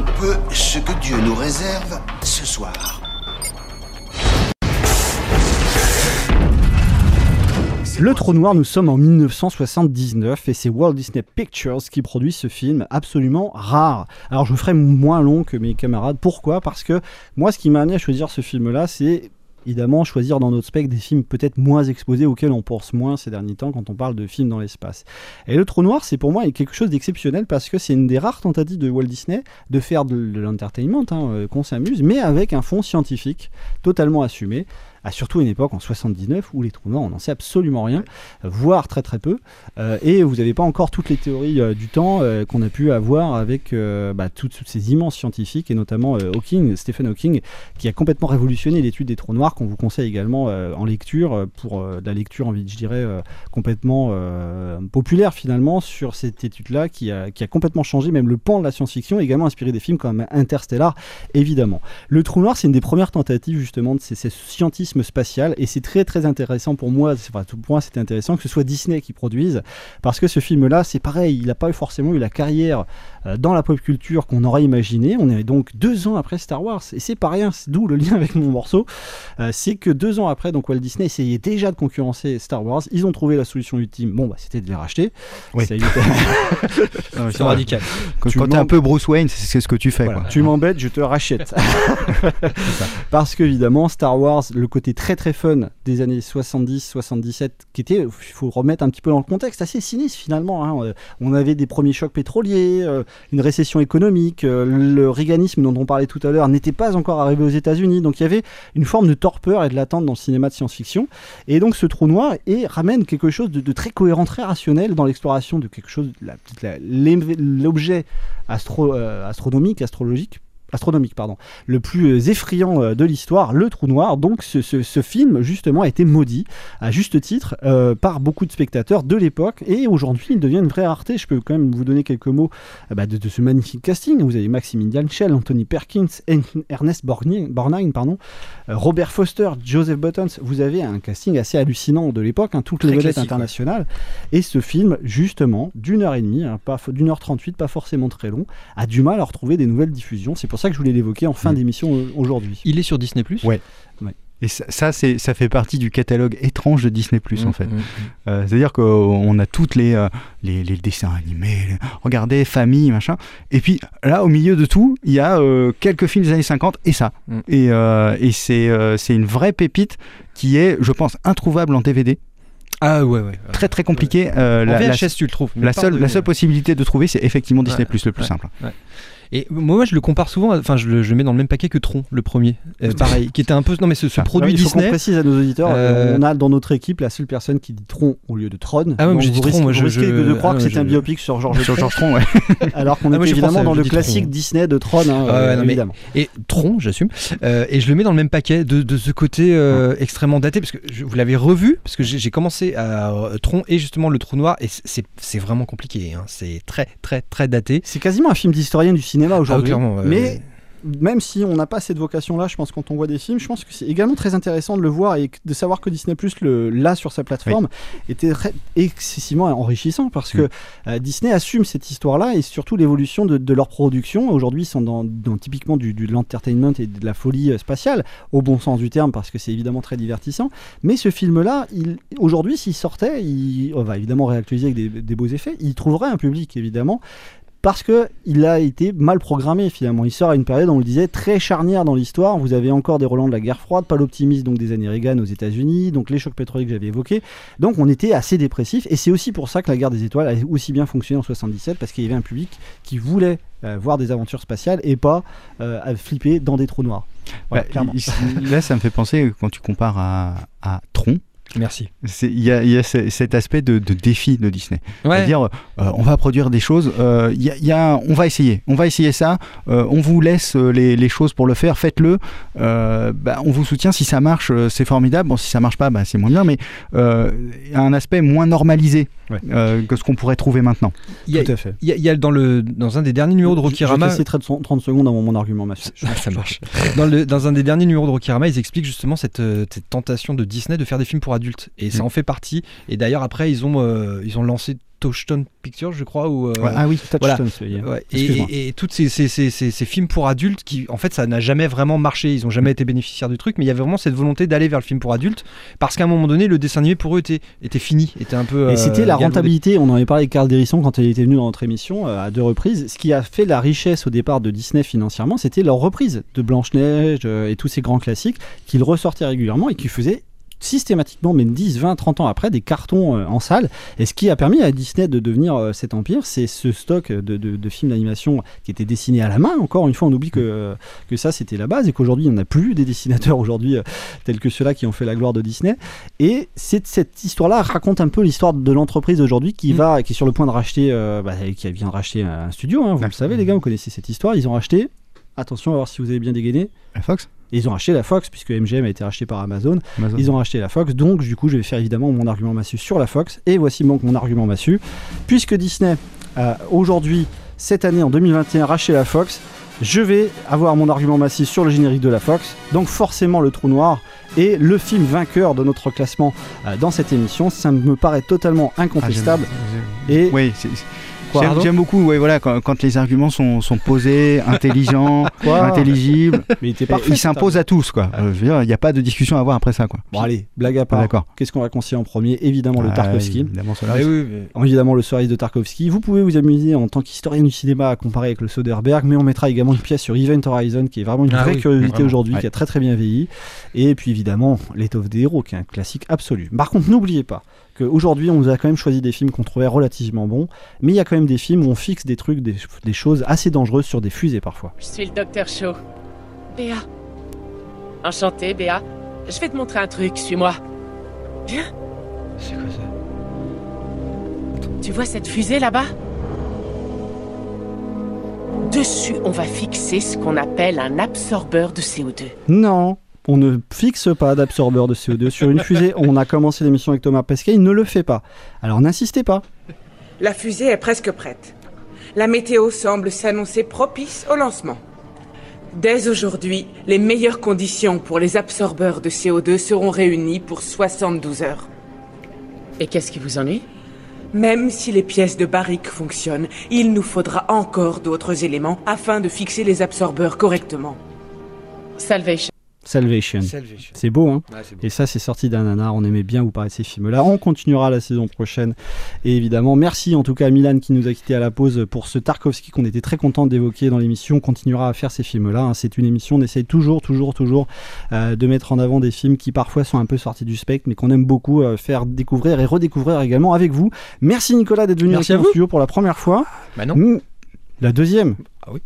Speaker 20: Peu ce que Dieu nous réserve ce soir.
Speaker 1: Le Trou Noir, nous sommes en 1979 et c'est Walt Disney Pictures qui produit ce film absolument rare. Alors je ferai moins long que mes camarades. Pourquoi? Parce que moi, ce qui m'a amené à choisir ce film-là, c'est évidemment choisir dans notre spectre des films peut-être moins exposés auxquels on pense moins ces derniers temps quand on parle de films dans l'espace. Et le trou noir, c'est pour moi quelque chose d'exceptionnel parce que c'est une des rares tentatives de Walt Disney de faire de, de l'entertainment, hein, euh, qu'on s'amuse, mais avec un fond scientifique totalement assumé à surtout une époque en 79 où les trous noirs on n'en sait absolument rien, voire très très peu, euh, et vous n'avez pas encore toutes les théories euh, du temps euh, qu'on a pu avoir avec euh, bah, toutes, ces immenses scientifiques et notamment Hawking, Stephen Hawking, qui a complètement révolutionné l'étude des trous noirs qu'on vous conseille également en lecture pour la lecture, envie, je dirais, complètement populaire finalement sur cette étude-là qui a, complètement changé même le pan de la science-fiction, également inspiré des films comme Interstellar, évidemment. Le trou noir, c'est une des premières tentatives justement de ces, ces spatial et c'est très très intéressant pour moi, c'est- enfin, tout- moi c'était intéressant que ce soit Disney qui produise parce que ce film-là, c'est pareil, il n'a pas forcément eu la carrière euh, dans la pop culture qu'on aurait imaginé. On est donc deux ans après Star Wars et c'est pas rien, c'est d'où le lien avec mon morceau. Euh, c'est que deux ans après, donc Walt Disney essayait déjà de concurrencer Star Wars. Ils ont trouvé la solution ultime. Bon, bah, c'était de les racheter.
Speaker 7: Oui. C'est
Speaker 1: radical.
Speaker 7: Quand,
Speaker 1: Tu
Speaker 7: quand t'es un peu Bruce Wayne, c'est c'est ce que tu fais.
Speaker 1: Voilà,
Speaker 7: quoi.
Speaker 1: Tu m'embêtes, je te rachète. Parce qu'évidemment, Star Wars, le côté très très fun des années 70-77, qui était, il faut remettre un petit peu dans le contexte, assez sinistre finalement. hein. Euh, On avait des premiers chocs pétroliers, euh, une récession économique, euh, le réganisme dont on parlait tout à l'heure n'était pas encore arrivé aux États-Unis, donc il y avait une forme de torpeur et de l'attente dans le cinéma de science-fiction. Et donc ce trou noir et ramène quelque chose de, très cohérent, très rationnel dans l'exploration de quelque chose, l'objet astro, astronomique, astrologique astronomique pardon, le plus euh, effrayant euh, de l'histoire, le trou noir. Donc ce, ce- ce film justement a été maudit à juste titre euh, par beaucoup de spectateurs de l'époque et aujourd'hui il devient une vraie rareté. Je peux quand même vous donner quelques mots euh, bah, de, de ce magnifique casting. Vous avez Maximilian Schell, Anthony Perkins, En- Ernest Borgnine, Borgnine, pardon, euh, Robert Foster, Joseph Buttons. Vous avez un casting assez hallucinant de l'époque, hein, toutes les vedettes internationales. Et ce film, justement, d'une heure et demie, hein, pas d'une heure trente-huit, pas forcément très long, a du mal à retrouver des nouvelles diffusions. C'est pour ça que je voulais l'évoquer en fin d'émission euh, aujourd'hui.
Speaker 8: Il est sur Disney
Speaker 7: Ouais. Et ça, ça, fait partie du catalogue étrange de Disney Plus
Speaker 8: Mm,
Speaker 7: en fait.
Speaker 8: mm,
Speaker 7: Euh, c'est-à-dire qu'on a toutes les, euh, les, les dessins animés, les- regardez, famille, machin. Et puis là, au milieu de tout, il y a euh, quelques films des années 50 et ça.
Speaker 8: Mm.
Speaker 7: Et, et c'est, une vraie pépite qui est, je pense, introuvable en DVD.
Speaker 8: Ah ouais, ouais.
Speaker 7: Très très compliqué.
Speaker 8: En
Speaker 7: la, la-
Speaker 8: VHS, tu le trouves,
Speaker 7: La seule, la seule possibilité de trouver, c'est effectivement Disney
Speaker 8: Ouais,
Speaker 7: Plus, le plus
Speaker 8: ouais,
Speaker 7: simple.
Speaker 8: Et moi, je le compare souvent, enfin, je le, je mets dans le même paquet que Tron, le premier. Euh, pareil, qui était un peu. Non, mais ce, ce produit
Speaker 1: il faut
Speaker 8: Disney.
Speaker 1: qu'on précise à nos auditeurs,
Speaker 8: Euh,
Speaker 1: on a dans notre équipe la seule personne qui dit Tron au lieu de Tron.
Speaker 8: Ah ouais, mais j'ai dit Tron, moi, je- je-
Speaker 1: de croire
Speaker 8: ah
Speaker 1: que
Speaker 8: ouais,
Speaker 1: c'est un biopic sur Georges
Speaker 7: Sur
Speaker 1: Tron.
Speaker 7: Georges Tron, ouais.
Speaker 1: Alors qu'on
Speaker 8: Ah,
Speaker 1: était
Speaker 8: je
Speaker 1: évidemment dans le classique
Speaker 8: Tron.
Speaker 1: Disney de Tron, hein,
Speaker 8: Ah ouais,
Speaker 1: euh,
Speaker 8: non, mais-
Speaker 1: évidemment.
Speaker 8: Et Tron, j'assume. Euh, et je le mets dans le même paquet de, de ce côté euh, extrêmement daté, parce que je- vous l'avez revu, parce que j'ai commencé à euh, Tron et justement le trou noir, et c'est c'est vraiment compliqué. hein. C'est très, très, très daté.
Speaker 1: C'est quasiment un film d'historien du cinéma aujourd'hui.
Speaker 8: Ah, ouais,
Speaker 1: mais
Speaker 8: ouais.
Speaker 1: même si on n'a pas cette vocation-là, je pense quand on voit des films, je pense que c'est également très intéressant de le voir et de savoir que Disney Plus le là sur sa plateforme était excessivement enrichissant parce que euh, Disney assume cette histoire-là et surtout l'évolution de, de leur production. Aujourd'hui, ils sont dans, dans typiquement du, du- de l'entertainment et de la folie euh, spatiale au bon sens du terme parce que c'est évidemment très divertissant. Mais ce film-là, il- aujourd'hui, s'il sortait, il on va évidemment réactualiser avec des, des beaux effets, il trouverait un public évidemment parce que il a été mal programmé finalement. Il sort à une période, on le disait, très charnière dans l'histoire. Vous avez encore des relents de la guerre froide, pas l'optimisme donc des années Reagan aux États-Unis, donc les chocs pétroliers que j'avais évoqués. Donc on était assez dépressif et c'est aussi pour ça que la guerre des étoiles a aussi bien fonctionné en 77 parce qu'il y avait un public qui voulait euh, voir des aventures spatiales et pas euh, à flipper dans des trous noirs. Voilà,
Speaker 7: Bah,
Speaker 1: clairement.
Speaker 7: là, ça me fait penser quand tu compares à, à Tron.
Speaker 8: Merci.
Speaker 7: Il y a, y cet aspect de, de défi de Disney.
Speaker 8: Ouais.
Speaker 7: C'est-à-dire, euh, on va produire des choses, euh, y a- il y a- on va essayer, on va essayer ça, euh, on vous laisse euh, les, les choses pour le faire, faites-le, bah, on vous soutient, si ça marche, c'est formidable, bon, si ça marche pas, bah, c'est moins bien, mais un aspect moins normalisé euh, que ce qu'on pourrait trouver maintenant.
Speaker 8: Il y a,
Speaker 1: Tout à fait.
Speaker 8: Il y a, il y a dans, le, dans un des derniers numéros de
Speaker 1: Je vais
Speaker 8: Rokirama.
Speaker 1: te laisser 30, 30 secondes dans mon, argument.
Speaker 8: Ah, ça marche. dans, le, dans un des derniers numéros de Rokirama, ils expliquent justement cette, euh, cette tentation de Disney de faire des films pour adultes. Et ça
Speaker 7: Mm.
Speaker 8: en fait partie. Et d'ailleurs, après, ils ont, euh, ils ont lancé Touchstone Pictures, je crois. Ou, euh,
Speaker 1: Ouais, ah oui, Touchstone,
Speaker 8: voilà. Ouais, et, toutes ces, ces, ces, ces- ces films pour adultes qui, en fait, ça n'a jamais vraiment marché. Ils ont jamais été bénéficiaires du truc, mais il y avait vraiment cette volonté d'aller vers le film pour adultes parce qu'à un moment donné, le dessin animé pour eux était, était fini, était un peu.
Speaker 1: Et
Speaker 8: euh,
Speaker 1: c'était la
Speaker 8: galvaudé.
Speaker 1: rentabilité, on en avait parlé avec Carl Dérisson quand il était venu dans notre émission euh, à deux reprises. Ce qui a fait la richesse au départ de Disney financièrement, c'était leur reprise de Blanche-Neige euh, et tous ces grands classiques qu'ils ressortaient régulièrement et qui faisaient systématiquement, même 10, 20, 30 ans après, des cartons euh, en salle. Et ce qui a permis à Disney de devenir euh, cet empire, c'est ce stock de, de- de films d'animation qui étaient dessinés à la main. Encore une fois, on oublie que, euh, que ça, c'était la base et qu'aujourd'hui, il n'y en a plus des dessinateurs aujourd'hui tels que ceux-là qui ont fait la gloire de Disney. Et cette histoire-là raconte un peu l'histoire de l'entreprise d'aujourd'hui qui va, qui est sur le point de racheter, euh, bah, qui vient de racheter un studio. hein, vous le savez, les gars, vous connaissez cette histoire. Ils ont racheté. Attention, à voir si vous avez bien dégainé.
Speaker 7: La Fox
Speaker 1: Ils ont racheté la Fox puisque MGM a été racheté par Amazon.
Speaker 7: Amazon.
Speaker 1: Ils ont racheté la Fox. Donc, du coup, je vais faire évidemment mon argument massu sur la Fox. Et voici donc mon argument massu. Puisque Disney aujourd'hui, cette année en 2021, racheté la Fox, je vais avoir mon argument massif sur le générique de la Fox. Donc, forcément, le trou noir est le film vainqueur de notre classement euh, dans cette émission. Ça me paraît totalement incontestable. Et
Speaker 7: Oui, c'est- j'aime, beaucoup ouais, voilà, quand, quand les arguments sont, sont posés, intelligents,
Speaker 1: Quoi
Speaker 7: intelligibles.
Speaker 1: Mais il parfait,
Speaker 7: Ils s'imposent à tous. quoi. Euh, je veux dire, Il n'y a pas de discussion à avoir après ça. Quoi.
Speaker 1: Bon allez, blague à part.
Speaker 7: D'accord.
Speaker 1: Qu'est-ce qu'on va conseiller en premier? Évidemment le
Speaker 7: Ah,
Speaker 1: Tarkovsky.
Speaker 7: évidemment, Solaris.
Speaker 8: Eh oui, mais-
Speaker 1: Évidemment le Solaris de Tarkovsky. Vous pouvez vous amuser en tant qu'historien du cinéma à comparer avec le Soderbergh, mais on mettra également une pièce sur Event Horizon qui est vraiment une
Speaker 8: Ah
Speaker 1: vraie
Speaker 8: oui,
Speaker 1: curiosité
Speaker 8: vraiment,
Speaker 1: aujourd'hui,
Speaker 7: ouais.
Speaker 1: qui a très très bien vieilli. Et puis évidemment l'étoffe des héros qui est un classique absolu. Par contre, n'oubliez pas qu'aujourd'hui on vous a quand même choisi des films qu'on trouvait relativement bons, mais il y a quand même des films où on fixe des trucs, des, des choses assez dangereuses sur des fusées parfois.
Speaker 21: Je suis le docteur Shaw. Béa. Enchanté, Béa. Je vais te montrer un truc, suis-moi. Viens.
Speaker 8: C'est quoi ça?
Speaker 21: Tu vois cette fusée là-bas? Dessus, on va fixer ce qu'on appelle un absorbeur de CO2.
Speaker 1: Non, on ne fixe pas d'absorbeur de CO2 sur une fusée. On a commencé l'émission avec Thomas Pesquet, il ne le fait pas. Alors n'insistez pas.
Speaker 22: La fusée est presque prête. La météo semble s'annoncer propice au lancement. Dès aujourd'hui, les meilleures conditions pour les absorbeurs de CO2 seront réunies pour 72 heures.
Speaker 21: Et qu'est-ce qui vous ennuie?
Speaker 22: Même si les pièces de barrique fonctionnent, il nous faudra encore d'autres éléments afin de fixer les absorbeurs correctement.
Speaker 21: Salvation.
Speaker 1: Salvation.
Speaker 8: Salvation.
Speaker 1: C'est beau, hein
Speaker 8: Ouais, c'est beau.
Speaker 1: Et ça, c'est sorti d'un nanar. On aimait bien vous parler de ces films-là. On continuera la saison prochaine. Et évidemment, merci en tout cas à Milan qui nous a quitté à la pause pour ce Tarkovsky qu'on était très content d'évoquer dans l'émission. On continuera à faire ces films-là. hein. C'est une émission. On essaye toujours, toujours, toujours euh, de mettre en avant des films qui parfois sont un peu sortis du spectre, mais qu'on aime beaucoup euh, faire découvrir et redécouvrir également avec vous. Merci Nicolas d'être venu
Speaker 8: Merci
Speaker 1: avec
Speaker 8: à vous.
Speaker 1: studio pour la première fois.
Speaker 8: Bah non.
Speaker 1: La deuxième.
Speaker 8: Ah oui.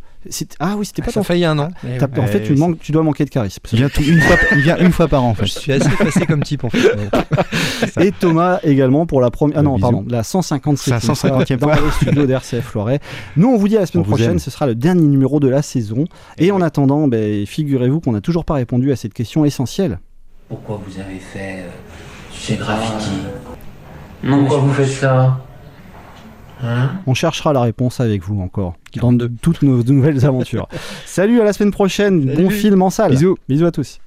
Speaker 1: Ah oui, c'était
Speaker 8: Ah,
Speaker 1: pas
Speaker 8: ça
Speaker 1: ton
Speaker 8: a failli un an.
Speaker 1: T'as-
Speaker 8: Eh
Speaker 1: En fait, tu,
Speaker 8: c'est-
Speaker 1: manques, tu dois manquer de charisme.
Speaker 7: Il vient, tout- une fois, il vient une fois par an en fait.
Speaker 8: Je suis assez facile comme type en fait.
Speaker 1: Et Thomas également pour la première. Ah non,
Speaker 7: bisous.
Speaker 1: pardon, la 157e
Speaker 7: La 150e
Speaker 1: dans
Speaker 7: fois.
Speaker 1: les studios d'RCF Loiret. Nous, on vous dit à la semaine
Speaker 7: On
Speaker 1: prochaine, ce sera le dernier numéro de la saison. Et en attendant, ben, figurez-vous qu'on n'a toujours pas répondu à cette question essentielle.
Speaker 23: Pourquoi vous avez fait euh, ces graffitis? Pourquoi vous faites ça?
Speaker 1: On cherchera la réponse avec vous encore dans de, toutes nos nouvelles aventures. Salut, à la semaine prochaine. Bon film en salle.
Speaker 7: Bisous.
Speaker 1: Bisous à tous.